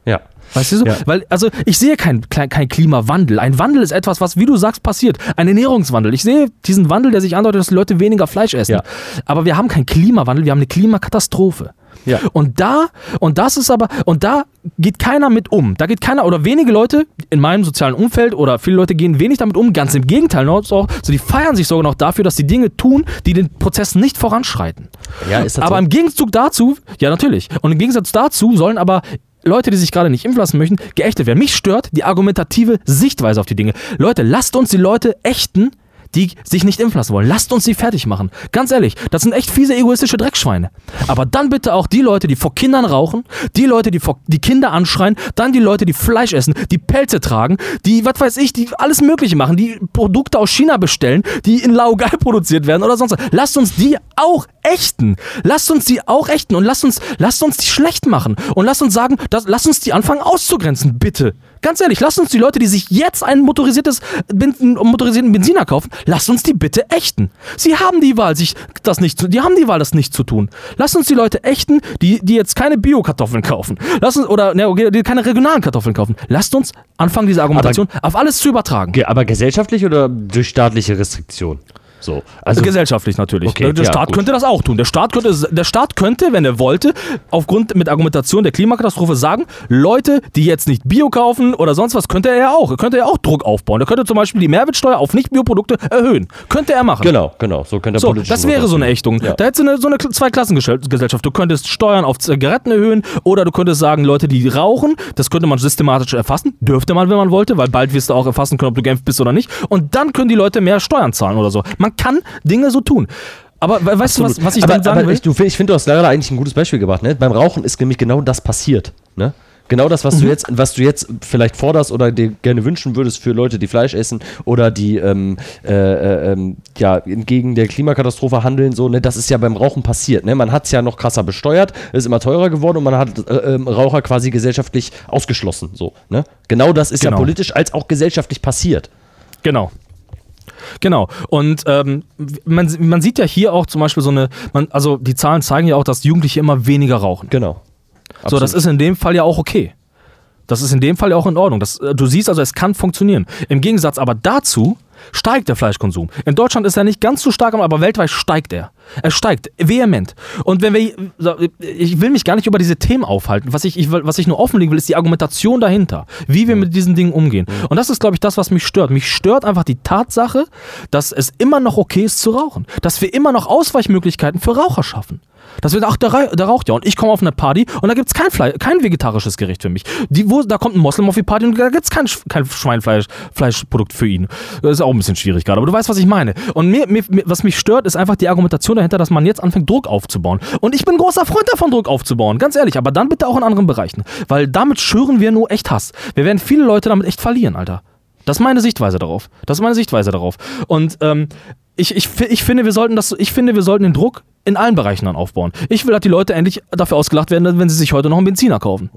Ja. Weißt du so? Ja. Weil, also ich sehe kein, kein, kein Klimawandel. Ein Wandel ist etwas, was, wie du sagst, passiert. Ein Ernährungswandel. Ich sehe diesen Wandel, der sich andeutet, dass die Leute weniger Fleisch essen. Ja. Aber wir haben keinen Klimawandel, wir haben eine Klimakatastrophe. Ja. Und da, und das ist aber, und da geht keiner mit um. Da geht keiner, oder wenige Leute in meinem sozialen Umfeld oder viele Leute gehen wenig damit um. Ganz im Gegenteil, noch so, so die feiern sich sogar noch dafür, dass sie Dinge tun, die den Prozess nicht voranschreiten. Ja, ist das Aber so? im Gegenzug dazu, ja natürlich, und im Gegensatz dazu sollen aber Leute, die sich gerade nicht impfen lassen möchten, geächtet werden. Mich stört die argumentative Sichtweise auf die Dinge. Leute, lasst uns die Leute ächten, die sich nicht impfen lassen wollen. Lasst uns sie fertig machen. Ganz ehrlich, das sind echt fiese egoistische Dreckschweine. Aber dann bitte auch die Leute, die vor Kindern rauchen, die Leute, die vor die Kinder anschreien, dann die Leute, die Fleisch essen, die Pelze tragen, die, was weiß ich, die alles Mögliche machen, die Produkte aus China bestellen, die in Laogai produziert werden oder sonst was. Lasst uns die auch ächten. Lasst uns die auch ächten und lasst uns, lasst uns die schlecht machen. Und lasst uns sagen, dass, lasst uns die anfangen auszugrenzen, bitte. Ganz ehrlich, lasst uns die Leute, die sich jetzt ein motorisiertes, Benzin, motorisierten Benziner kaufen, lasst uns die bitte ächten. Sie haben die Wahl, sich das nicht zu, die haben die Wahl, das nicht zu tun. Lasst uns die Leute ächten, die, die jetzt keine Bio-Kartoffeln kaufen. Lasst uns, oder, ne, okay, die keine regionalen Kartoffeln kaufen. Lasst uns anfangen, diese Argumentation auf alles zu übertragen. Ge- Aber gesellschaftlich oder durch staatliche Restriktion? So. Also, gesellschaftlich natürlich. Okay, der ja, Staat gut. könnte das auch tun. Der Staat, könnte, der Staat könnte, wenn er wollte, aufgrund mit Argumentation der Klimakatastrophe sagen, Leute, die jetzt nicht Bio kaufen oder sonst was, könnte er ja auch. Könnte er auch Druck aufbauen. Er könnte zum Beispiel die Mehrwertsteuer auf Nicht-Bioprodukte erhöhen. Könnte er machen. genau, genau. So könnte er So, das wäre so eine Ächtung. Ja. Da hättest du eine, so eine Zweiklassengesellschaft. Du könntest Steuern auf Zigaretten erhöhen oder du könntest sagen, Leute, die rauchen, das könnte man systematisch erfassen. Dürfte man, wenn man wollte, weil bald wirst du auch erfassen können, ob du geimpft bist oder nicht. Und dann können die Leute mehr Steuern zahlen oder so. Man kann Dinge so tun. Aber we- weißt du, was, was ich aber, damit sagen aber will? Ich, du, ich finde, du hast leider eigentlich ein gutes Beispiel gebracht. Ne? Beim Rauchen ist nämlich genau das passiert. Ne? Genau das, Mhm. was, du jetzt, was du jetzt vielleicht forderst oder dir gerne wünschen würdest für Leute, die Fleisch essen oder die ähm, äh, äh, ähm, ja, entgegen der Klimakatastrophe handeln, so, ne? das ist ja beim Rauchen passiert. Ne? Man hat es ja noch krasser besteuert, ist immer teurer geworden und man hat äh, ähm, Raucher quasi gesellschaftlich ausgeschlossen. So, ne? Genau das ist ja Genau. politisch als auch gesellschaftlich passiert. Genau. Genau. Und ähm, man, man sieht ja hier auch zum Beispiel so eine, man, also die Zahlen zeigen ja auch, dass Jugendliche immer weniger rauchen. Genau. So, das ist in dem Fall ja auch okay. Das ist in dem Fall ja auch in Ordnung. Das, äh, du siehst also, es kann funktionieren. Im Gegensatz aber dazu steigt der Fleischkonsum. In Deutschland ist er nicht ganz so stark, aber weltweit steigt er. Er steigt vehement. Und wenn wir, ich will mich gar nicht über diese Themen aufhalten. Was ich, ich, was ich nur offenlegen will, ist die Argumentation dahinter, wie wir mit diesen Dingen umgehen. Und das ist, glaube ich, das, was mich stört. Mich stört einfach die Tatsache, dass es immer noch okay ist zu rauchen. Dass wir immer noch Ausweichmöglichkeiten für Raucher schaffen. Das wird auch Ra- der raucht ja. Und ich komme auf eine Party und da gibt es kein, kein vegetarisches Gericht für mich. Die, wo, da kommt ein Moslem auf die Party und da gibt es kein, kein Schweinfleisch für ihn. Das ist auch ein bisschen schwierig gerade, aber du weißt, was ich meine. Und mir, mir, was mich stört, ist einfach die Argumentation dahinter, dass man jetzt anfängt, Druck aufzubauen. Und ich bin großer Freund davon, Druck aufzubauen, ganz ehrlich. Aber dann bitte auch in anderen Bereichen. Weil damit schüren wir nur echt Hass. Wir werden viele Leute damit echt verlieren, Alter. Das ist meine Sichtweise darauf. Das ist meine Sichtweise darauf. Und ähm, ich, ich, ich, finde, wir sollten das, ich finde, wir sollten den Druck in allen Bereichen dann aufbauen. Ich will, dass die Leute endlich dafür ausgelacht werden, wenn sie sich heute noch einen Benziner kaufen.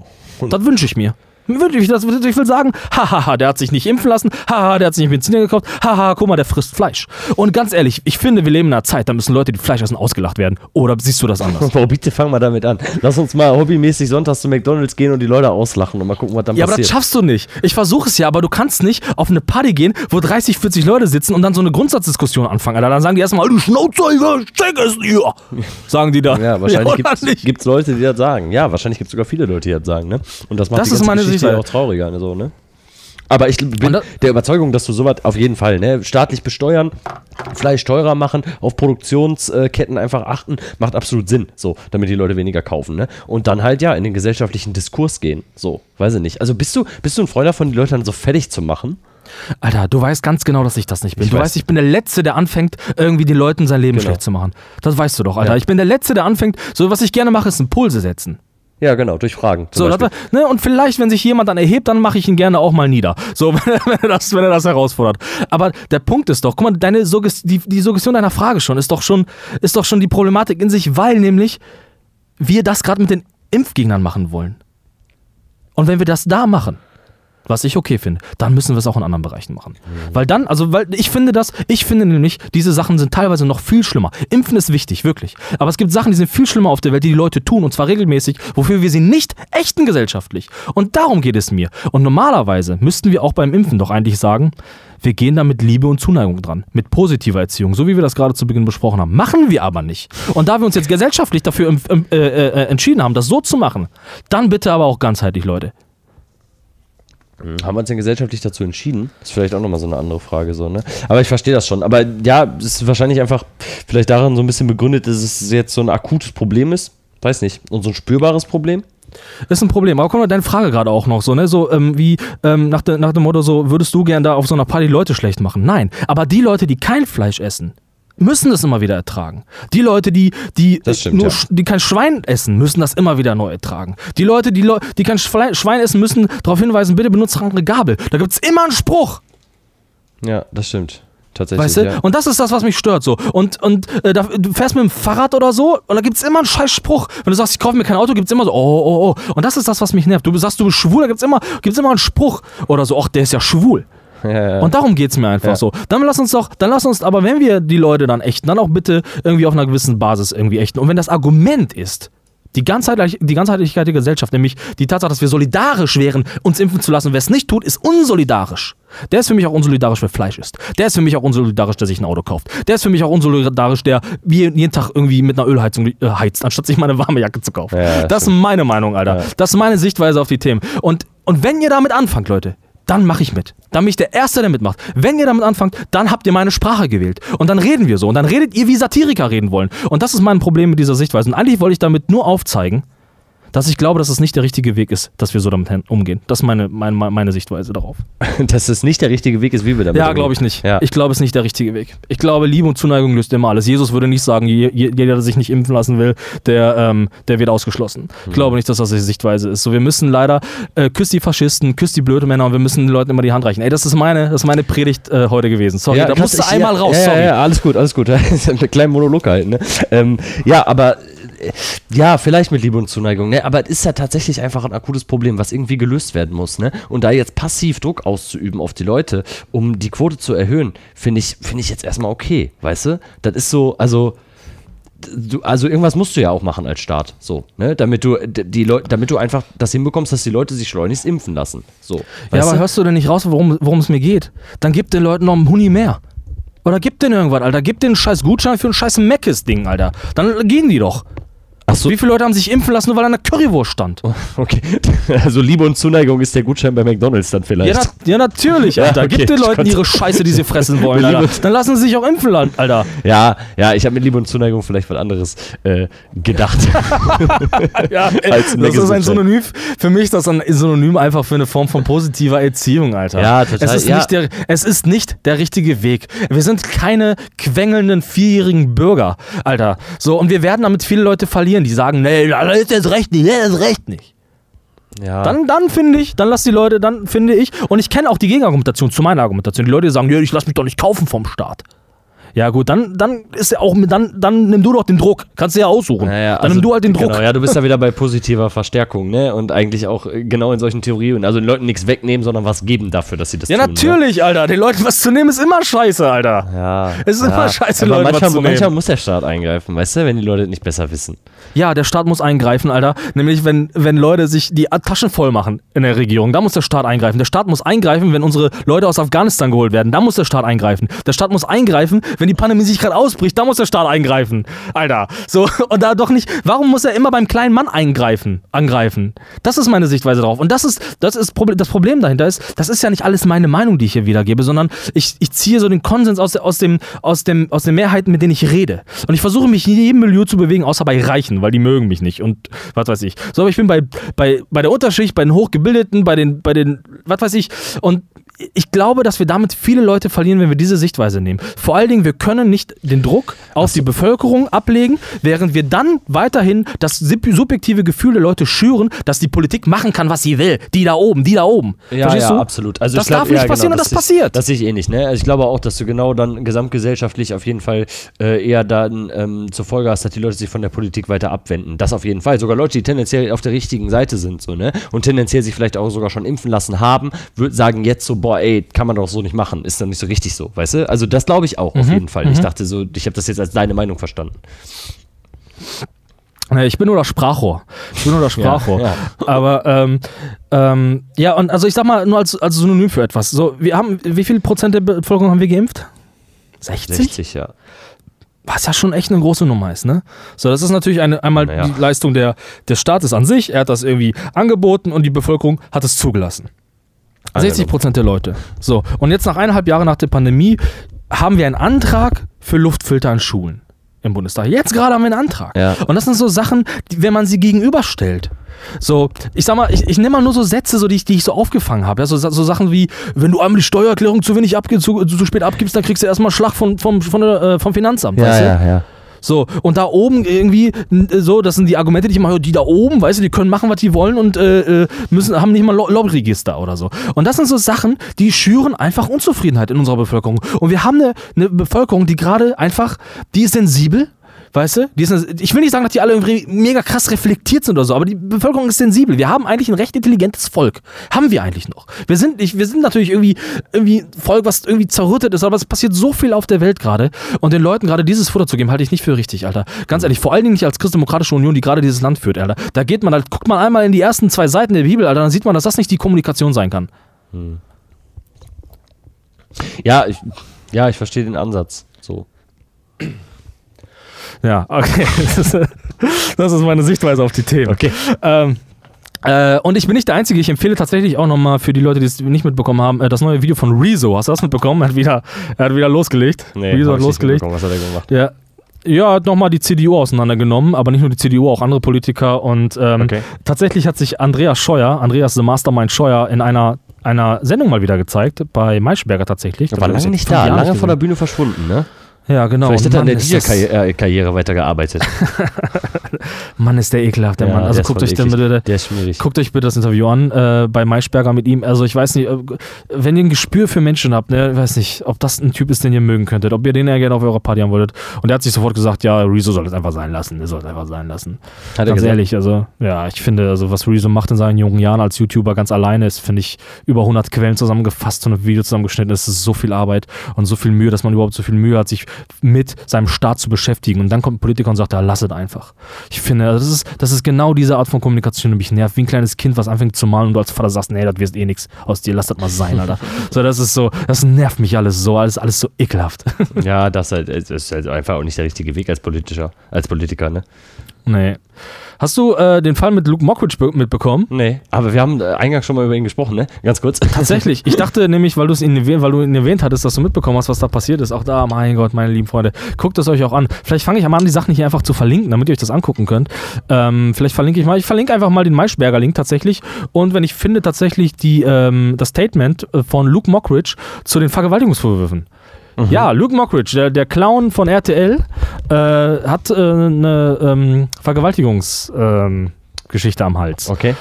Das wünsche ich mir. Ich, das, ich will sagen, hahaha, der hat sich nicht impfen lassen, haha, der hat sich nicht Benziner gekauft, haha, guck mal, der frisst Fleisch. Und ganz ehrlich, ich finde, wir leben in einer Zeit, da müssen Leute, die Fleisch essen, ausgelacht werden. Oder siehst du das anders? Boah, bitte fang mal damit an. Lass uns mal hobbymäßig sonntags zu McDonalds gehen und die Leute auslachen und mal gucken, was dann Ja, aber das passiert. schaffst du nicht. Ich versuche es ja, aber du kannst nicht auf eine Party gehen, wo 30, 40 Leute sitzen und dann so eine Grundsatzdiskussion anfangen. Alter. Dann sagen die erstmal, du Schnauze, Alter, steck es hier. Sagen die da. ja, wahrscheinlich oder gibt es Leute, die das sagen. Ja, wahrscheinlich gibt es sogar viele Leute, die das sagen. Ne? Und das macht Das die ist ganze meine Geschichte Sicht. ja auch trauriger. Ne? So, ne? Aber ich bin der Überzeugung, dass du sowas auf jeden Fall ne, staatlich besteuern, Fleisch teurer machen, auf Produktionsketten einfach achten, macht absolut Sinn, so, damit die Leute weniger kaufen. Ne? Und dann halt ja in den gesellschaftlichen Diskurs gehen. So, weiß ich nicht. Also bist du, bist du ein Freund davon, die Leute dann so fertig zu machen? Alter, du weißt ganz genau, dass ich das nicht bin. Ich du weiß. weißt, ich bin der Letzte, der anfängt, irgendwie den Leuten sein Leben Genau. schlecht zu machen. Das weißt du doch, Alter. Ja. Ich bin der Letzte, der anfängt, so was ich gerne mache, ist Impulse setzen. Ja, genau, durch Fragen. So, das, ne, und vielleicht, wenn sich jemand dann erhebt, dann mache ich ihn gerne auch mal nieder. So, wenn er, wenn er, das, wenn er das herausfordert. Aber der Punkt ist doch, guck mal, deine Suggest die, die Suggestion deiner Frage schon ist doch schon, ist doch schon die Problematik in sich, weil nämlich wir das gerade mit den Impfgegnern machen wollen. Und wenn wir das da machen, was ich okay finde, dann müssen wir es auch in anderen Bereichen machen. Weil dann, also, weil ich finde das, ich finde nämlich, diese Sachen sind teilweise noch viel schlimmer. Impfen ist wichtig, wirklich. Aber es gibt Sachen, die sind viel schlimmer auf der Welt, die die Leute tun, und zwar regelmäßig, wofür wir sie nicht ächten gesellschaftlich. Und darum geht es mir. Und normalerweise müssten wir auch beim Impfen doch eigentlich sagen, wir gehen da mit Liebe und Zuneigung dran, mit positiver Erziehung, so wie wir das gerade zu Beginn besprochen haben. Machen wir aber nicht. Und da wir uns jetzt gesellschaftlich dafür ähm, ähm, äh, äh, entschieden haben, das so zu machen, dann bitte aber auch ganzheitlich, Leute. Haben wir uns denn gesellschaftlich dazu entschieden? Das ist vielleicht auch nochmal so eine andere Frage, so, ne? Aber ich verstehe das schon. Aber ja, es ist wahrscheinlich einfach vielleicht daran so ein bisschen begründet, dass es jetzt so ein akutes Problem ist. Weiß nicht. Und so ein spürbares Problem. Ist ein Problem. Aber guck mal, deine Frage gerade auch noch so, ne? So ähm, wie ähm, nach, de, nach dem Motto, so würdest du gern da auf so einer Party Leute schlecht machen? Nein. Aber die Leute, die kein Fleisch essen, müssen das immer wieder ertragen. Die Leute, die, die, stimmt, nur, ja. die kein Schwein essen, müssen das immer wieder neu ertragen. Die Leute, die, die kein Schwein essen, müssen darauf hinweisen, bitte benutzt andere Gabel. Da gibt es immer einen Spruch. Ja, das stimmt. Tatsächlich. Weißt du? ja. Und das ist das, was mich stört. So. Und, und äh, da, du fährst mit dem Fahrrad oder so und da gibt es immer einen scheiß Spruch. Wenn du sagst, ich kaufe mir kein Auto, gibt es immer so, oh, oh, oh. Und das ist das, was mich nervt. Du sagst, du bist schwul, da gibt es immer, gibt's immer einen Spruch. Oder so, ach, der ist ja schwul. Ja. Und darum geht es mir einfach so. Dann lass uns doch, dann lass uns, aber wenn wir die Leute dann ächten, dann auch bitte irgendwie auf einer gewissen Basis irgendwie ächten. Und wenn das Argument ist, die, Ganzheitlich die Ganzheitlichkeit der Gesellschaft, nämlich die Tatsache, dass wir solidarisch wären, uns impfen zu lassen, wer es nicht tut, ist unsolidarisch. Der ist für mich auch unsolidarisch, wer Fleisch isst. Der ist für mich auch unsolidarisch, der sich ein Auto kauft. Der ist für mich auch unsolidarisch, der jeden Tag irgendwie mit einer Ölheizung äh, heizt, anstatt sich mal eine warme Jacke zu kaufen. Ja, das ist stimmt. meine Meinung, Alter. Ja. Das ist meine Sichtweise auf die Themen. Und, und wenn ihr damit anfangt, Leute, dann mache ich mit. Dann bin ich der Erste, der mitmacht. Wenn ihr damit anfangt, dann habt ihr meine Sprache gewählt. Und dann reden wir so. Und dann redet ihr, wie Satiriker reden wollen. Und das ist mein Problem mit dieser Sichtweise. Und eigentlich wollte ich damit nur aufzeigen, dass ich glaube, dass es nicht der richtige Weg ist, dass wir so damit umgehen. Das ist meine, meine, meine Sichtweise darauf. Dass es nicht der richtige Weg ist, wie wir damit Ja, umgehen. glaube ich nicht. Ja. Ich glaube, es ist nicht der richtige Weg. Ich glaube, Liebe und Zuneigung löst immer alles. Jesus würde nicht sagen, je- je- jeder, der sich nicht impfen lassen will, der, ähm, der wird ausgeschlossen. Ich glaube nicht, dass das die Sichtweise ist. So, wir müssen leider, äh, küsst die Faschisten, küsst die blöde Männer und wir müssen den Leuten immer die Hand reichen. Ey, das ist meine, das ist meine Predigt äh, heute gewesen. Sorry, da kannst- musst du einmal ja, raus. Ja, sorry. ja, ja, alles gut, alles gut. Einen kleinen Monolog halten. Ne? Ähm, ja, aber ja, vielleicht mit Liebe und Zuneigung. Ne? Aber es ist ja tatsächlich einfach ein akutes Problem, was irgendwie gelöst werden muss. Ne? Und da jetzt passiv Druck auszuüben auf die Leute, um die Quote zu erhöhen, finde ich, finde ich jetzt erstmal okay. Weißt du? Das ist so, also. Du, also irgendwas musst du ja auch machen als Staat, so, ne? Damit du die Leute, damit du einfach das hinbekommst, dass die Leute sich schleunigst impfen lassen. So. Ja, aber du? hörst du denn nicht raus, worum worum es mir geht? Dann gib den Leuten noch einen Huni mehr. Oder gib denen irgendwas, Alter. Gib denen einen scheiß Gutschein für ein scheiß Meckes-Ding, Alter. Dann gehen die doch. So. Wie viele Leute haben sich impfen lassen, nur weil da eine Currywurst stand? Okay. Also Liebe und Zuneigung ist der Gutschein bei McDonalds dann vielleicht. Ja, na, ja natürlich, Ja, Alter. okay, Gib den Leuten ihre Scheiße, die sie fressen wollen, Alter. Dann lassen sie sich auch impfen, Alter. Ja, ja, ich habe mit Liebe und Zuneigung vielleicht was anderes äh, gedacht. Ja, Als das ist ein. Synonym. Für mich ist das ein Synonym einfach für eine Form von positiver Erziehung, Alter. Ja, total, Es ist, ja. Nicht, der, es ist nicht der richtige Weg. Wir sind keine quengelnden vierjährigen Bürger, Alter. So, und wir werden damit viele Leute verlieren, die sagen, nee, das ist jetzt recht nicht, nee, das ist recht nicht. ja. Dann, dann finde ich, dann lass die Leute, dann finde ich, und ich kenne auch die Gegenargumentation zu meiner Argumentation. Die Leute sagen, ja, ich lass mich doch nicht kaufen vom Staat. Ja gut, dann, dann ist ja auch, dann, dann nimm du doch den Druck. Kannst du ja aussuchen. Naja, dann also, nimm du halt den Druck. Genau, ja, du bist da wieder bei positiver Verstärkung, ne? Und eigentlich auch äh, genau in solchen Theorien. Also den Leuten nichts wegnehmen, sondern was geben dafür, dass sie das Ja, tun. Ne? natürlich, Alter. Den Leuten was zu nehmen ist immer scheiße, Alter. Ja. Es ist ja. immer scheiße, Aber Leute, was manchmal, manchmal muss der Staat eingreifen, weißt du, wenn die Leute nicht besser wissen. Ja, der Staat muss eingreifen, Alter. Nämlich, wenn, wenn Leute sich die Taschen voll machen in der Regierung, da muss der Staat eingreifen. Der Staat muss eingreifen, wenn unsere Leute aus Afghanistan geholt werden, da muss der Staat eingreifen. Der Staat muss eingreifen, wenn die Pandemie sich gerade ausbricht, da muss der Staat eingreifen. Alter. So, und da doch nicht, warum muss er immer beim kleinen Mann eingreifen, angreifen? Das ist meine Sichtweise drauf. Und das ist, das ist Proble- das Problem dahinter ist, das ist ja nicht alles meine Meinung, die ich hier wiedergebe, sondern ich, ich ziehe so den Konsens aus, aus, dem, aus, dem, aus den Mehrheiten, mit denen ich rede. Und ich versuche mich in jedem Milieu zu bewegen, außer bei Reichen, weil die mögen mich nicht und was weiß ich. So, aber ich bin bei, bei, bei der Unterschicht, bei den Hochgebildeten, bei den, bei den, was weiß ich. Und ich glaube, dass wir damit viele Leute verlieren, wenn wir diese Sichtweise nehmen. Vor allen Dingen, wir können nicht den Druck auf die Bevölkerung ablegen, während wir dann weiterhin das sub- subjektive Gefühl der Leute schüren, dass die Politik machen kann, was sie will. Die da oben, die da oben. Ja, Verstehst ja, du? absolut. Also Das glaub, darf nicht ja, passieren und das ich- passiert. Das sehe ich eh nicht. Ne? Also ich glaube auch, dass du genau dann gesamtgesellschaftlich auf jeden Fall äh, eher dann ähm, zur Folge hast, dass die Leute sich von der Politik weiter abwenden. Das auf jeden Fall. Sogar Leute, die tendenziell auf der richtigen Seite sind so, ne? und tendenziell sich vielleicht auch sogar schon impfen lassen haben, sagen jetzt so, boah, ey, kann man doch so nicht machen. Ist dann nicht so richtig so, weißt du? Also das glaube ich auch Mhm, auf jeden Fall. Ich dachte so, ich habe das jetzt als deine Meinung verstanden. Ich bin nur das Sprachrohr. Ich bin nur das Sprachrohr. ja. Aber ähm, ähm, ja, und also ich sag mal, nur als, als Synonym für etwas. So, wir haben, wie viel Prozent der Bevölkerung haben wir geimpft? 60? 60, ja. Was ja schon echt eine große Nummer ist, ne? So, das ist natürlich eine, einmal Naja. die Leistung der, des Staates an sich. Er hat das irgendwie angeboten und die Bevölkerung hat es zugelassen. 60 Prozent der Leute. So, und jetzt nach eineinhalb Jahren nach der Pandemie haben wir einen Antrag für Luftfilter in Schulen im Bundestag. Jetzt gerade haben wir einen Antrag. Ja. Und das sind so Sachen, die, wenn man sie gegenüberstellt. So, ich sag mal, ich, ich nehme mal nur so Sätze, so, die, ich, die ich so aufgefangen habe. Ja, so, so Sachen wie, wenn du einmal die Steuererklärung zu wenig abgibst, zu, zu spät abgibst, dann kriegst du erstmal Schlag von, vom, von äh, vom Finanzamt. weißt du? ja. So, und da oben irgendwie, so, das sind die Argumente, die ich mache, die da oben, weißt du, die können machen, was die wollen und äh, äh, müssen, haben nicht mal Lo- Lobbyregister oder so. Und das sind so Sachen, die schüren einfach Unzufriedenheit in unserer Bevölkerung. Und wir haben eine, eine Bevölkerung, die gerade einfach, die ist sensibel. Weißt du? Ist, ich will nicht sagen, dass die alle irgendwie mega krass reflektiert sind oder so, aber die Bevölkerung ist sensibel. Wir haben eigentlich ein recht intelligentes Volk. Haben wir eigentlich noch. Wir sind, nicht, wir sind natürlich irgendwie, irgendwie ein Volk, was irgendwie zerrüttet ist, aber es passiert so viel auf der Welt gerade. Und den Leuten gerade dieses Futter zu geben, halte ich nicht für richtig, Alter. Ganz ehrlich, vor allen Dingen nicht als Christdemokratische Union, die gerade dieses Land führt, Alter. Da geht man halt, guckt man einmal in die ersten zwei Seiten der Bibel, Alter, dann sieht man, dass das nicht die Kommunikation sein kann. Ja, ich, ja, ich verstehe den Ansatz. So. Ja, okay. Das ist, meine Sichtweise auf die Themen. Okay. Ähm, äh, und ich bin nicht der Einzige. Ich empfehle tatsächlich auch nochmal für die Leute, die es nicht mitbekommen haben, äh, das neue Video von Rezo. Hast du das mitbekommen? Er hat wieder, er hat wieder losgelegt. Rezo hab hat losgelegt. Was hat er gemacht? Ja. Ja, hat nochmal die CDU auseinandergenommen, aber nicht nur die CDU, auch andere Politiker. Und ähm, Okay. tatsächlich hat sich Andreas Scheuer, Andreas the Mastermind Scheuer, in einer, einer Sendung mal wieder gezeigt, bei Maischberger tatsächlich. Er war lange ich nicht da, lange von der. Bühne verschwunden, ne? Ja, genau. Vielleicht hat er an Mann, der DJ-Karriere weitergearbeitet. Mann, ist der ekelhaft, der Ja, Mann. Also der guckt euch eklig. bitte. Der ist. Guckt euch bitte das Interview an äh, bei Maischberger mit ihm. Also ich weiß nicht, äh, wenn ihr ein Gespür für Menschen habt, ne, weiß nicht, ob das ein Typ ist, den ihr mögen könntet, ob ihr den ja gerne auf eurer Party haben wolltet. Und er hat sich sofort gesagt, ja, Rezo soll es einfach sein lassen. Er soll es einfach sein lassen. Hat er ganz gesagt? ehrlich, also ja, ich finde, also was Rezo macht in seinen jungen Jahren als YouTuber ganz alleine ist, finde ich, über 100 Quellen zusammengefasst und ein Video zusammengeschnitten. Das ist so viel Arbeit und so viel Mühe, dass man überhaupt so viel Mühe hat, sich mit seinem Staat zu beschäftigen. Und dann kommt ein Politiker und sagt, ja, lass es einfach. Ich finde, also das ist, das ist genau diese Art von Kommunikation, die mich nervt. Wie ein kleines Kind, was anfängt zu malen und du als Vater sagst, nee, das wird eh nichts aus dir, lass das mal sein, Alter. so, das ist so, das nervt mich alles so, alles, alles so ekelhaft. Ja, das, halt, das ist halt einfach auch nicht der richtige Weg als Politischer, als Politiker, ne? Nee. Hast du äh, den Fall mit Luke Mockridge be- mitbekommen? Nee. Aber wir haben äh, eingangs schon mal über ihn gesprochen, ne? Ganz kurz. Tatsächlich. Ich dachte nämlich, weil du es ihn erwähnt, weil du ihn erwähnt hattest, dass du mitbekommen hast, was da passiert ist. Auch da, mein Gott, meine lieben Freunde, guckt es euch auch an. Vielleicht fange ich einmal an, die Sachen hier einfach zu verlinken, damit ihr euch das angucken könnt. Ähm, vielleicht verlinke ich mal, ich verlinke einfach mal den Maischberger Link tatsächlich. Und wenn ich finde tatsächlich die, ähm, das Statement äh, von Luke Mockridge zu den Vergewaltigungsvorwürfen. Ja, Luke Mockridge, der, der Clown von RTL, äh, hat äh, eine ähm, Vergewaltigungsgeschichte ähm, am Hals. Okay.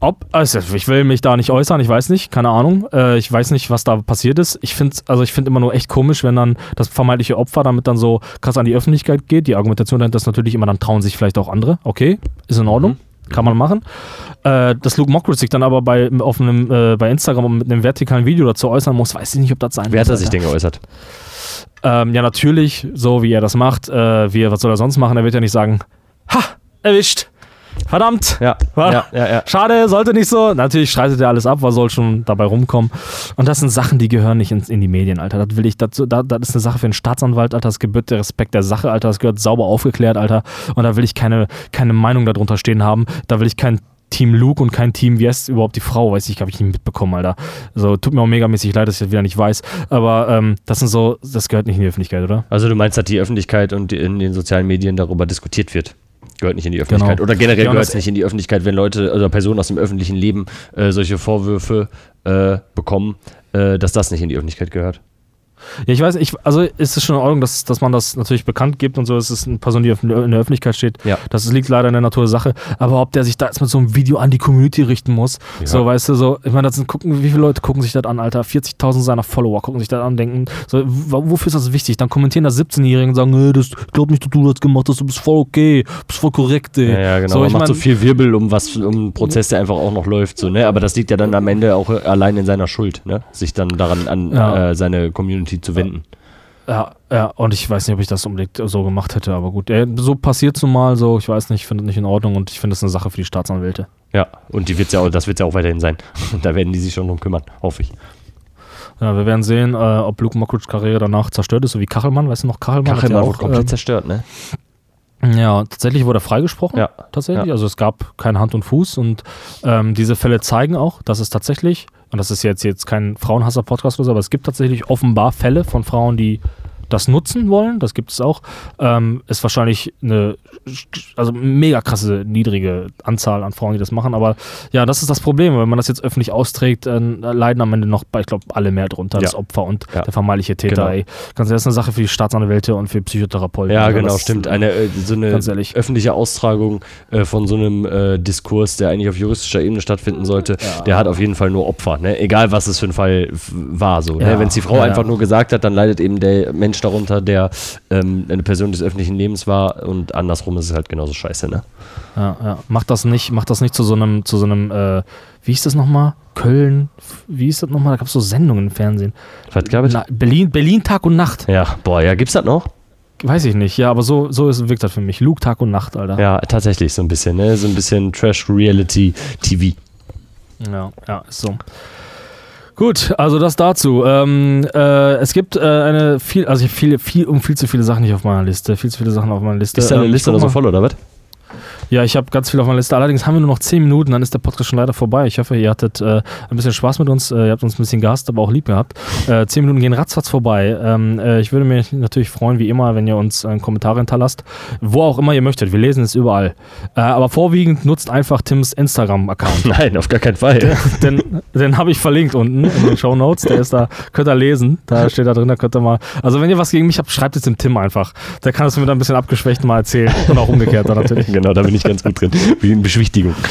Ob, also ich will mich da nicht äußern, ich weiß nicht, keine Ahnung. Äh, ich weiß nicht, was da passiert ist. Ich finde also ich finde immer nur echt komisch, wenn dann das vermeintliche Opfer damit dann so krass an die Öffentlichkeit geht. Die Argumentation dahinter ist natürlich immer, dann trauen sich vielleicht auch andere. Okay, ist in Ordnung. Kann man machen. Äh, dass Luke Mockridge sich dann aber bei, auf einem, äh, bei Instagram mit einem vertikalen Video dazu äußern muss, weiß ich nicht, ob das sein Wer hat er sich denn geäußert? Ähm, ja, natürlich, so wie er das macht. Äh, wie, was soll er sonst machen? Er wird ja nicht sagen, ha, erwischt. Verdammt. Ja. Ja, ja, ja. Schade, sollte nicht so. Natürlich streitet er alles ab, was soll schon dabei rumkommen. Und das sind Sachen, die gehören nicht ins, in die Medien, Alter. Das will ich, das, das, das ist eine Sache für einen Staatsanwalt, Alter. Das gebührt der Respekt der Sache, Alter. Das gehört sauber aufgeklärt, Alter. Und da will ich keine, keine Meinung darunter stehen haben. Da will ich kein Team Luke und kein Team, wie heißt überhaupt die Frau, weiß ich, habe ich nicht mitbekommen, Alter. So, tut mir auch megamäßig leid, dass ich das wieder nicht weiß. Aber ähm, das sind so, das gehört nicht in die Öffentlichkeit, oder? Also du meinst, dass die Öffentlichkeit und in den sozialen Medien darüber diskutiert wird? Gehört nicht in die Öffentlichkeit. Genau. Oder generell Ja, gehört es nicht in die Öffentlichkeit, wenn Leute oder Personen aus dem öffentlichen Leben äh, solche Vorwürfe äh, bekommen. äh, dass das nicht in die Öffentlichkeit gehört. Ja, ich weiß, ich, also ist es schon in Ordnung, dass, dass man das natürlich bekannt gibt und so, es ist eine Person, die in der Öffentlichkeit steht. Ja. Das liegt leider in der Natur der Sache. Aber ob der sich da jetzt mit so einem Video an die Community richten muss, Ja. so, weißt du, so, ich meine, das sind, gucken, wie viele Leute gucken sich das an, Alter? 40.000 seiner Follower gucken sich das an, denken, so, wofür ist das wichtig? Dann kommentieren da 17-Jährigen und sagen, das, ich glaub nicht, dass du das gemacht hast, du bist voll okay, bist voll korrekt, ey. Ja, ja genau. So, man ich macht so viel Wirbel um was, um einen Prozess, der einfach auch noch läuft, so, ne? Aber das liegt ja dann am Ende auch allein in seiner Schuld, ne? Sich dann daran an äh, seine Community zu wenden. Ja, ja, und ich weiß nicht, ob ich das unbedingt so gemacht hätte, aber gut. Äh, so passiert es nun mal so, ich weiß nicht, ich finde das nicht in Ordnung und ich finde es eine Sache für die Staatsanwälte. Ja, und die wird's ja auch, das wird ja auch weiterhin sein. Und da werden die sich schon drum kümmern, hoffe ich. Ja, wir werden sehen, äh, ob Luke Mockridge Karriere danach zerstört ist, so wie Kachelmann, weißt du noch, Kachelmann? Kachelmann ja wurde komplett ähm, zerstört, ne? Ja, tatsächlich wurde er freigesprochen. Ja. Tatsächlich. Ja. Also es gab keine Hand und Fuß und ähm, diese Fälle zeigen auch, dass es tatsächlich, und das ist jetzt, jetzt kein Frauenhasser-Podcast aber es gibt tatsächlich offenbar Fälle von Frauen, die das nutzen wollen, das gibt es auch, ähm, ist wahrscheinlich eine also mega krasse niedrige Anzahl an Frauen, die das machen, aber ja, das ist das Problem, wenn man das jetzt öffentlich austrägt, äh, leiden am Ende noch, ich glaube, alle mehr drunter, das Ja. Opfer und Ja. der vermeintliche Täter, Genau. Ganz ehrlich, das ist eine Sache für die Staatsanwälte und für Psychotherapeuten. Ja, Also genau, das- stimmt. Eine, äh, so eine öffentliche Austragung äh, von so einem äh, Diskurs, der eigentlich auf juristischer Ebene stattfinden sollte, Ja. der hat auf jeden Fall nur Opfer, ne? Egal was es für ein Fall war, so. Ne? Wenn es die Frau einfach nur gesagt hat, dann leidet eben der Mensch darunter, der ähm, eine Person des öffentlichen Lebens war und andersrum ist es halt genauso scheiße, ne? Ja, ja. Macht das nicht, macht das nicht zu so einem, zu so einem, äh, wie hieß das nochmal? Köln, wie hieß das nochmal? Da gab es so Sendungen im Fernsehen. Was gab es? Na, Berlin, Berlin Tag und Nacht. Ja, boah, ja, gibt's das noch? Weiß ich nicht, ja, aber so, so ist, wirkt das für mich. Luke Tag und Nacht, Alter. Ja, tatsächlich so ein bisschen, ne? So ein bisschen Trash-Reality-TV. Ja, ja, ist so. Gut, also das dazu. Ähm, äh, es gibt äh, eine viel, also ich habe viel, viel und viel zu viele Sachen nicht auf meiner Liste. Viel zu viele Sachen auf meiner Liste. Ist deine Ähm, Liste noch so voll, oder was? Ja, ich habe ganz viel auf meiner Liste. Allerdings haben wir nur noch 10 Minuten, dann ist der Podcast schon leider vorbei. Ich hoffe, ihr hattet äh, ein bisschen Spaß mit uns. Äh, ihr habt uns ein bisschen gehasst, aber auch lieb gehabt. Äh, 10 Minuten gehen ratzfatz vorbei. Ähm, äh, ich würde mich natürlich freuen, wie immer, wenn ihr uns einen Kommentar hinterlasst. Wo auch immer ihr möchtet. Wir lesen es überall. Äh, aber vorwiegend nutzt einfach Tims Instagram-Account. Nein, auf gar keinen Fall. den den habe ich verlinkt unten in den Show Notes. Der ist da, könnt ihr lesen. Da steht da drin, da könnt ihr mal. Also wenn ihr was gegen mich habt, schreibt es dem Tim einfach. Der kann es mir dann ein bisschen abgeschwächt mal erzählen. Und auch umgekehrt dann natürlich. genau, da bin ich ganz gut drin. Beschwichtigung.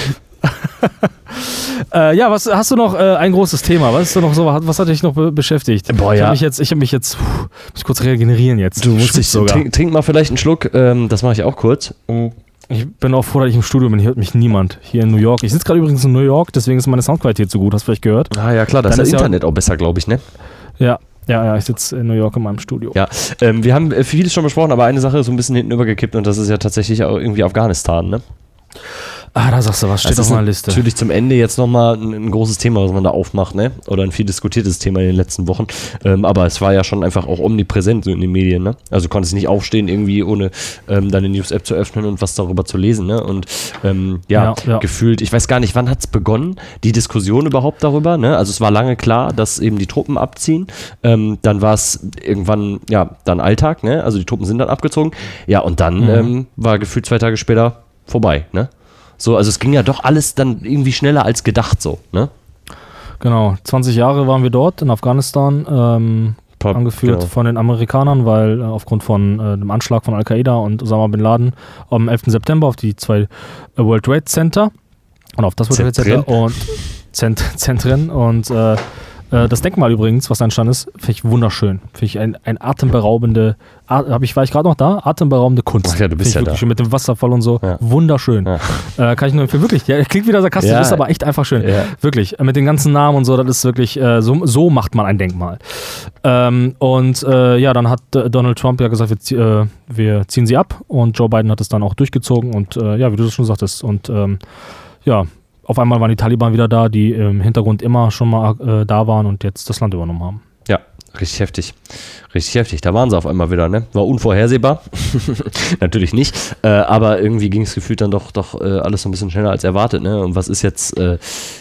Äh, ja, was hast du noch äh, ein großes Thema? Was ist da noch so? Was hat dich noch be beschäftigt? Boah, ich ja. habe mich jetzt, ich habe mich jetzt, puh, muss ich kurz regenerieren jetzt. Du musst dich sogar. trink, trink mal vielleicht einen Schluck, ähm, das mache ich auch kurz. Ich bin auch froh, dass ich im Studio bin. Hier hört mich niemand. Hier in New York. Ich sitze gerade übrigens in New York, deswegen ist meine Soundqualität so gut. Hast du vielleicht gehört? Ah ja, klar, das Dann ist das ja- Internet auch besser, glaube ich, ne? Ja, ja, ja. Ich sitze in New York in meinem Studio. Ja, ähm, wir haben äh, vieles schon besprochen, aber eine Sache ist so ein bisschen hinten übergekippt und das ist ja tatsächlich auch irgendwie Afghanistan, ne? Ah, da sagst du was. Steht Das auf meiner Liste. natürlich zum Ende jetzt nochmal ein, ein großes Thema, was man da aufmacht, ne? Oder ein viel diskutiertes Thema in den letzten Wochen. Ähm, aber es war ja schon einfach auch omnipräsent so in den Medien, ne? Also du konntest nicht aufstehen, irgendwie ohne ähm, deine News-App zu öffnen und was darüber zu lesen, ne? Und ähm, ja, Ja, ja. gefühlt, ich weiß gar nicht, wann hat es begonnen, die Diskussion überhaupt darüber, ne? Also es war lange klar, dass eben die Truppen abziehen. Ähm, dann war es irgendwann, ja, dann Alltag, ne? Also die Truppen sind dann abgezogen. Ja, und dann Mhm. ähm, war gefühlt zwei Tage später vorbei, ne? So, also es ging ja doch alles dann irgendwie schneller als gedacht, so, ne? Genau. 20 Jahre waren wir dort in Afghanistan. Ähm, Pop, angeführt genau. von den Amerikanern, weil äh, aufgrund von äh, dem Anschlag von Al-Qaida und Osama Bin Laden am 11. September auf die zwei äh, World Trade Center und auf das World Trade. Center und Zent Zentren und äh, das Denkmal übrigens, was da entstanden ist, finde ich wunderschön. Finde ich ein, ein atemberaubende, hab ich, war ich gerade noch da? Atemberaubende Kunst. Ach ja, du bist ja wirklich da. schön mit dem Wasserfall und so. Ja. Wunderschön. Ja. Äh, kann ich nur empfehlen. Wirklich, ja, klingt wieder sarkastisch, Ja. ist aber echt einfach schön. Wirklich, äh, mit den ganzen Namen und so, das ist wirklich, äh, so, so macht man ein Denkmal. Ähm, und äh, ja, dann hat äh, Donald Trump ja gesagt, wir, äh, wir ziehen sie ab und Joe Biden hat es dann auch durchgezogen und äh, ja, wie du das schon sagtest. Und ähm, ja, auf einmal waren die Taliban wieder da, die im Hintergrund immer schon mal äh, da waren und jetzt das Land übernommen haben. Richtig heftig. Richtig heftig. Da waren sie auf einmal wieder, ne? War unvorhersehbar. Natürlich nicht. Äh, aber irgendwie ging es gefühlt dann doch, doch äh, alles so ein bisschen schneller als erwartet, ne? Und was ist jetzt, äh,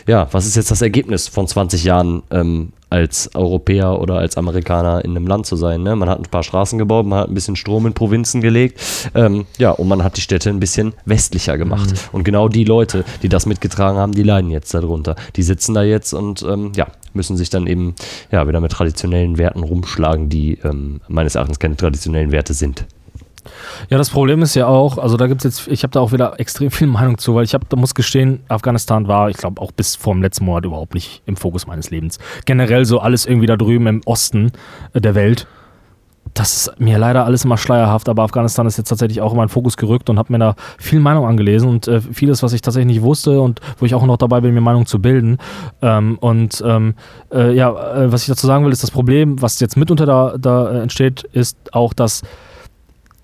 ja, was ist jetzt das Ergebnis von 20 Jahren ähm, als Europäer oder als Amerikaner in einem Land zu sein. Ne? Man hat ein paar Straßen gebaut, man hat ein bisschen Strom in Provinzen gelegt, ähm, ja, und man hat die Städte ein bisschen westlicher gemacht. Mhm. Und genau die Leute, die das mitgetragen haben, die leiden jetzt darunter. Die sitzen da jetzt und ähm, ja, müssen sich dann eben ja wieder mit traditionellen Werten rumschlagen, die ähm, meines Erachtens keine traditionellen Werte sind. Ja, das Problem ist ja auch, also da gibt es jetzt, ich habe da auch wieder extrem viel Meinung zu, weil ich habe, da muss gestehen, Afghanistan war, ich glaube, auch bis vor dem letzten Monat überhaupt nicht im Fokus meines Lebens. Generell so alles irgendwie da drüben im Osten äh, der Welt. Das ist mir leider alles immer schleierhaft, aber Afghanistan ist jetzt tatsächlich auch in meinen Fokus gerückt und habe mir da viel Meinung angelesen und äh, vieles, was ich tatsächlich nicht wusste und wo ich auch noch dabei bin, mir Meinung zu bilden. Ähm, und ähm, äh, ja, äh, was ich dazu sagen will, ist das Problem, was jetzt mitunter da, da äh, entsteht, ist auch, dass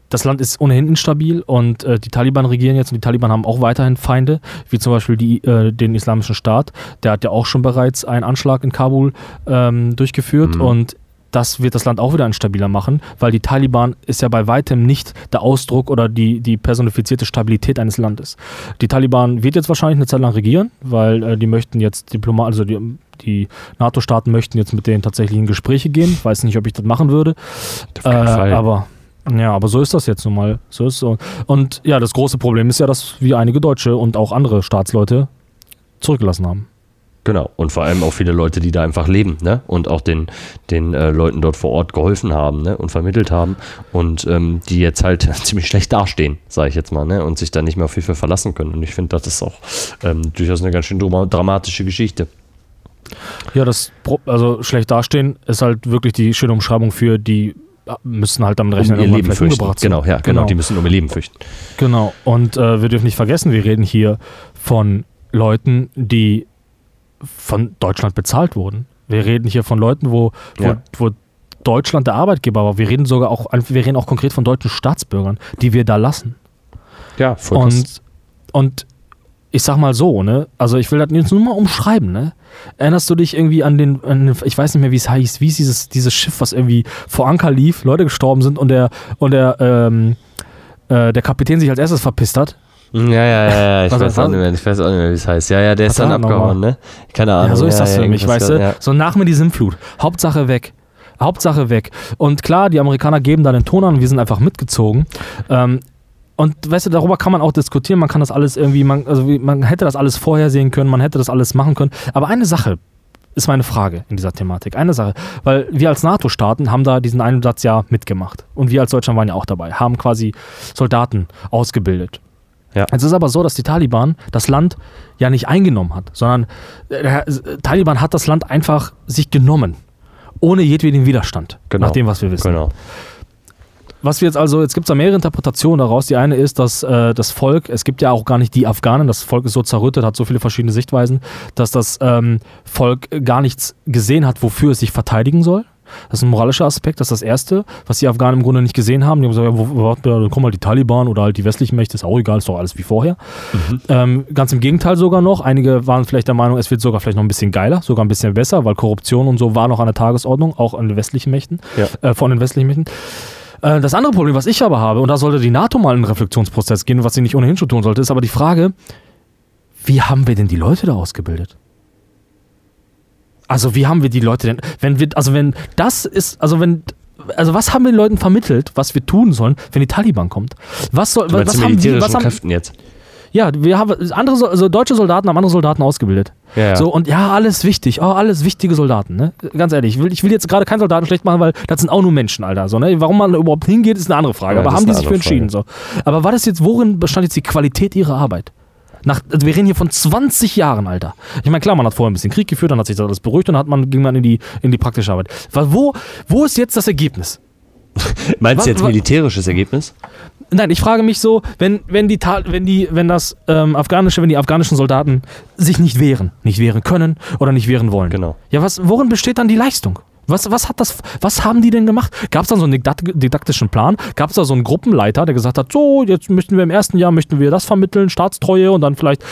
das Land ist ohnehin instabil und äh, die Taliban regieren jetzt und die Taliban haben auch weiterhin Feinde, wie zum Beispiel die, äh, den Islamischen Staat. Der hat ja auch schon bereits einen Anschlag in Kabul ähm, durchgeführt mhm. und das wird das Land auch wieder instabiler machen, weil die Taliban ist ja bei weitem nicht der Ausdruck oder die, die personifizierte Stabilität eines Landes. Die Taliban wird jetzt wahrscheinlich eine Zeit lang regieren, weil äh, die möchten jetzt Diplomat, also die, die NATO-Staaten möchten jetzt mit denen tatsächlich in Gespräche gehen. Ich weiß nicht, ob ich das machen würde. Äh, aber ja, aber so ist das jetzt nun mal. So ist so. Und ja, das große Problem ist ja, dass wir einige Deutsche und auch andere Staatsleute zurückgelassen haben. Genau, und vor allem auch viele Leute, die da einfach leben, ne? Und auch den, den äh, Leuten dort vor Ort geholfen haben, ne? Und vermittelt haben und ähm, die jetzt halt ziemlich schlecht dastehen, sage ich jetzt mal, ne? Und sich da nicht mehr auf Hilfe verlassen können. Und ich finde, das ist auch ähm, durchaus eine ganz schön dramatische Geschichte. Ja, das, also schlecht dastehen ist halt wirklich die schöne Umschreibung für die müssen halt damit rechnen, um ihr Leben fürchten. Genau, ja, genau, genau, Die müssen um ihr Leben fürchten. Genau. Und äh, wir dürfen nicht vergessen, wir reden hier von Leuten, die von Deutschland bezahlt wurden. Wir reden hier von Leuten, wo, wo, ja. wo Deutschland der Arbeitgeber war. Wir reden sogar auch, wir reden auch konkret von deutschen Staatsbürgern, die wir da lassen. Ja, voll und, und ich sag mal so, ne? Also ich will das jetzt nur mal umschreiben, ne? Erinnerst du dich irgendwie an den, an den ich weiß nicht mehr, wie es heißt, wie ist dieses, dieses Schiff, was irgendwie vor Anker lief, Leute gestorben sind und der, und der, ähm, äh, der Kapitän sich als erstes verpisst hat? Ja, ja, ja, ja. Ich, weiß auch nicht mehr, ich weiß auch nicht mehr, wie es heißt. Ja, ja, der was ist dann abgehauen, ne? Keine Ahnung. Ja, so ist das für mich, weißt du? Ja. So nach mir die Sinnflut. Hauptsache weg. Hauptsache weg. Und klar, die Amerikaner geben da den Ton an, wir sind einfach mitgezogen. Ähm, und weißt du, darüber kann man auch diskutieren, man kann das alles irgendwie, man, also man hätte das alles vorhersehen können, man hätte das alles machen können. Aber eine Sache ist meine Frage in dieser Thematik. Eine Sache, weil wir als NATO-Staaten haben da diesen Einsatz ja mitgemacht. Und wir als Deutschland waren ja auch dabei, haben quasi Soldaten ausgebildet. Ja. Es ist aber so, dass die Taliban das Land ja nicht eingenommen hat, sondern der Taliban hat das Land einfach sich genommen. Ohne jedweden Widerstand. Genau. Nach dem, was wir wissen. Genau was wir jetzt also, jetzt gibt es da mehrere Interpretationen daraus. Die eine ist, dass äh, das Volk, es gibt ja auch gar nicht die Afghanen, das Volk ist so zerrüttet, hat so viele verschiedene Sichtweisen, dass das ähm, Volk gar nichts gesehen hat, wofür es sich verteidigen soll. Das ist ein moralischer Aspekt, das ist das Erste, was die Afghanen im Grunde nicht gesehen haben. Die haben gesagt, ja, dann kommen halt die Taliban oder halt die westlichen Mächte, ist auch egal, ist doch alles wie vorher. Mhm. Ähm, ganz im Gegenteil sogar noch. Einige waren vielleicht der Meinung, es wird sogar vielleicht noch ein bisschen geiler, sogar ein bisschen besser, weil Korruption und so war noch an der Tagesordnung, auch an den westlichen Mächten, ja. äh, von den westlichen Mächten. Äh, das andere Problem, was ich aber habe, und da sollte die NATO mal in einen Reflexionsprozess gehen, was sie nicht ohnehin schon tun sollte, ist aber die Frage, wie haben wir denn die Leute da ausgebildet? Also wie haben wir die Leute denn, wenn wir, also wenn das ist, also wenn, also was haben wir den Leuten vermittelt, was wir tun sollen, wenn die Taliban kommt? Was soll, was, was haben die, was haben, Kräften jetzt? Ja, wir haben andere, also deutsche Soldaten haben andere Soldaten ausgebildet. Ja. So, und ja, alles wichtig. Oh, alles wichtige Soldaten, ne? Ganz ehrlich, ich will, ich will jetzt gerade keinen Soldaten schlecht machen, weil das sind auch nur Menschen, Alter. So, ne? Warum man überhaupt hingeht, ist eine andere Frage. Ja, Aber haben die sich für entschieden. So. Aber war das jetzt, worin bestand jetzt die Qualität ihrer Arbeit? Nach, also wir reden hier von 20 Jahren, Alter. Ich meine, klar, man hat vorher ein bisschen Krieg geführt, dann hat sich das alles beruhigt und dann hat man, ging man in die, in die praktische Arbeit. Wo, wo ist jetzt das Ergebnis? Meinst du jetzt militärisches Ergebnis? Nein, ich frage mich so, wenn, wenn die wenn die, wenn das ähm, afghanische, wenn die afghanischen Soldaten sich nicht wehren, nicht wehren können oder nicht wehren wollen. Genau. Ja, was, worin besteht dann die Leistung? Was, was, hat das, was haben die denn gemacht? Gab es dann so einen didaktischen Plan? Gab es da so einen Gruppenleiter, der gesagt hat, so, jetzt möchten wir im ersten Jahr möchten wir das vermitteln, Staatstreue und dann vielleicht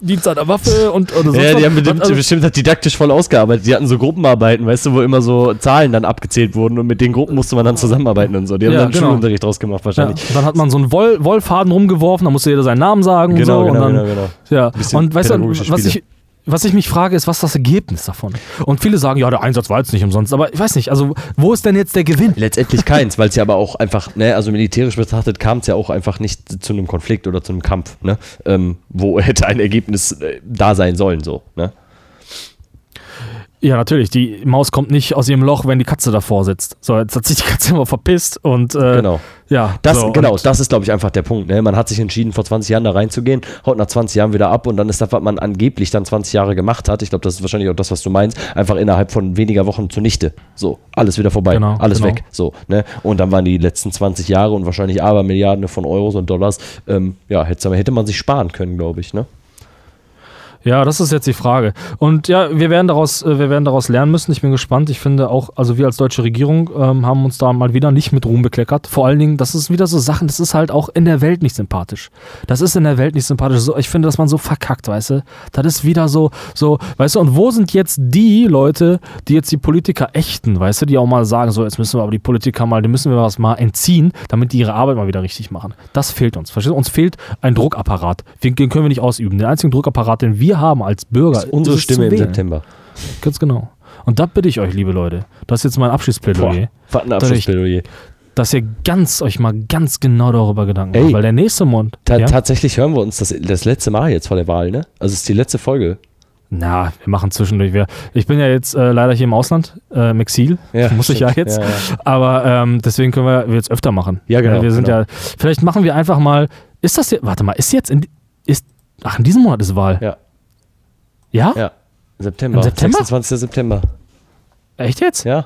Dienst an der Waffe und oder so. Ja, die haben bestimmt, also, bestimmt didaktisch voll ausgearbeitet. Die hatten so Gruppenarbeiten, weißt du, wo immer so Zahlen dann abgezählt wurden und mit den Gruppen musste man dann zusammenarbeiten und so. Die haben ja, dann genau. Schulunterricht draus gemacht wahrscheinlich. Ja, dann hat man so einen Woll Wollfaden rumgeworfen, dann musste jeder seinen Namen sagen genau, und so. Genau, und dann, genau, genau. Ja, und weißt du, was ich, was ich mich frage, ist, was ist das Ergebnis davon? Und viele sagen, ja, der Einsatz war jetzt nicht umsonst, aber ich weiß nicht, also wo ist denn jetzt der Gewinn? Letztendlich keins, weil es ja aber auch einfach, ne, also militärisch betrachtet kam es ja auch einfach nicht zu einem Konflikt oder zu einem Kampf, ne, ähm, wo hätte ein Ergebnis äh, da sein sollen, so, ne. Ja, natürlich. Die Maus kommt nicht aus ihrem Loch, wenn die Katze davor sitzt. So, jetzt hat sich die Katze immer verpisst und äh, Genau. ja. Das, so, genau, das ist, glaube ich, einfach der Punkt. Ne? Man hat sich entschieden, vor 20 Jahren da reinzugehen, haut nach 20 Jahren wieder ab und dann ist das, was man angeblich dann 20 Jahre gemacht hat, ich glaube, das ist wahrscheinlich auch das, was du meinst, einfach innerhalb von weniger Wochen zunichte. So, alles wieder vorbei, Genau, alles genau. weg. So, ne? Und dann waren die letzten 20 Jahre und wahrscheinlich aber Milliarden von Euros und Dollars, ähm, ja, hätte, hätte man sich sparen können, glaube ich. Ne? Ja, das ist jetzt die Frage. Und ja, wir werden daraus, äh, wir werden daraus lernen müssen. Ich bin gespannt. Ich finde auch, also wir als deutsche Regierung ähm, haben uns da mal wieder nicht mit Ruhm bekleckert. Vor allen Dingen, das ist wieder so Sachen, das ist halt auch in der Welt nicht sympathisch. Das ist in der Welt nicht sympathisch. So, ich finde, dass man so verkackt, weißt du? Das ist wieder so, so, weißt du, und wo sind jetzt die Leute, die jetzt die Politiker ächten, weißt du, die auch mal sagen, so, jetzt müssen wir aber die Politiker mal, die müssen wir was mal entziehen, damit die ihre Arbeit mal wieder richtig machen. Das fehlt uns. Verstehst du? Uns fehlt ein Druckapparat. Den, den können wir nicht ausüben. Den einzigen Druckapparat, den wir haben als Bürger, ist unsere ist Stimme im. September. Ganz genau. Und da bitte ich euch, liebe Leute, das ist jetzt mein Abschiedsplädoyer, was ein Abschlussplädoyer. dass ihr ganz euch mal ganz genau darüber Gedanken Ey. macht, weil der nächste Mond, Ta ja? Tatsächlich hören wir uns das, das letzte Mal jetzt vor der Wahl, ne? Also es ist die letzte Folge. na, wir machen zwischendurch. Wir, ich bin ja jetzt äh, leider hier im Ausland, äh, im Exil, muss ich ja stimmt. jetzt. Ja, ja. Aber ähm, deswegen können wir jetzt öfter machen. Ja, genau, Weil Wir sind genau. ja, vielleicht machen wir einfach mal, ist das jetzt, warte mal, ist jetzt in, ist, ach, in diesem Monat ist Wahl. Ja. Ja? Ja. September. Im September? 26. September. Echt jetzt? Ja.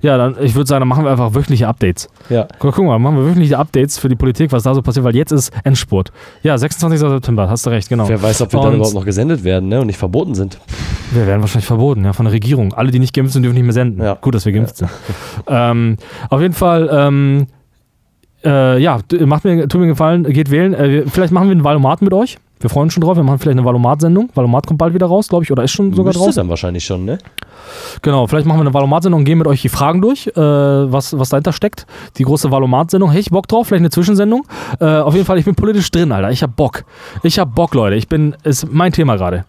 Ja, dann, ich würde sagen, dann machen wir einfach wöchentliche Updates. Ja. Guck, guck mal, machen wir wöchentliche Updates für die Politik, was da so passiert, weil jetzt ist Endspurt. Ja, 26. September, hast du recht, genau. Wer weiß, ob wir Und dann überhaupt noch gesendet werden, ne? Und nicht verboten sind. Wir werden wahrscheinlich verboten, ja, von der Regierung. Alle, die nicht geimpft sind, dürfen nicht mehr senden. Ja. Gut, dass wir geimpft sind. Ähm, auf jeden Fall, ähm, äh, ja, macht mir, tut mir einen Gefallen, geht wählen. Äh, vielleicht machen wir einen Valomat mit euch. Wir freuen uns schon drauf. Wir machen vielleicht eine Valomat-Sendung. Valomat kommt bald wieder raus, glaube ich, oder ist schon sogar Müsste draußen. dann wahrscheinlich schon, ne? Genau, vielleicht machen wir eine Valomat-Sendung und gehen mit euch die Fragen durch, äh, was, was dahinter steckt. Die große Valomat-Sendung. Hey, ich Bock drauf, vielleicht eine Zwischensendung. Äh, auf jeden Fall, ich bin politisch drin, Alter. Ich hab Bock. Ich hab Bock, Leute. Ich bin, ist mein Thema gerade.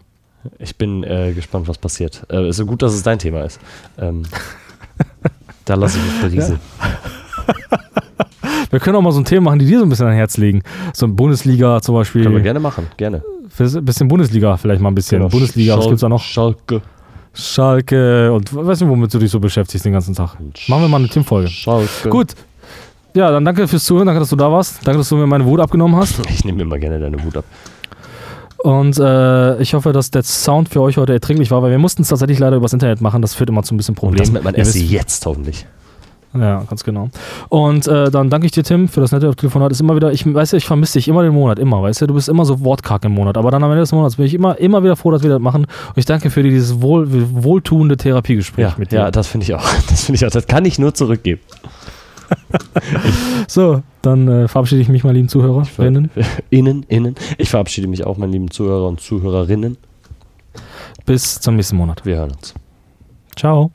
Ich bin äh, gespannt, was passiert. Äh, ist so gut, dass es dein Thema ist. Ähm, da lasse ich mich berieseln. Wir können auch mal so ein Thema machen, die dir so ein bisschen an Herz legen. So ein Bundesliga zum Beispiel. Können wir gerne machen, gerne. Ein bisschen Bundesliga vielleicht mal ein bisschen. Genau. Bundesliga, was Schal- gibt's da noch? Schalke. Schalke und weißt du, womit du dich so beschäftigst den ganzen Tag. Machen wir mal eine Teamfolge. Schalke. Gut. Ja, dann danke fürs Zuhören, danke, dass du da warst. Danke, dass du mir meine Wut abgenommen hast. Ich nehme immer gerne deine Wut ab. Und äh, ich hoffe, dass der Sound für euch heute erträglich war, weil wir mussten es tatsächlich leider übers Internet machen. Das führt immer zu ein bisschen Und Problemen. das merkt man erst jetzt hoffentlich. Ja, ganz genau. Und äh, dann danke ich dir, Tim, für das nette Telefonat. Ist immer wieder, ich weiß ja, ich vermisse dich immer den Monat, immer, weißt du, du bist immer so wortkarg im Monat. Aber dann am Ende des Monats bin ich immer, immer wieder froh, dass wir das machen. Und ich danke für dieses wohl, wohltuende Therapiegespräch Ja, mit dir. ja das finde ich auch. Das finde ich auch. Das kann ich nur zurückgeben. So, dann äh, verabschiede ich mich, meine lieben Zuhörerinnen. Innen, innen. Ich verabschiede mich auch, meine lieben Zuhörer und Zuhörerinnen. Bis zum nächsten Monat. Wir hören uns. Ciao.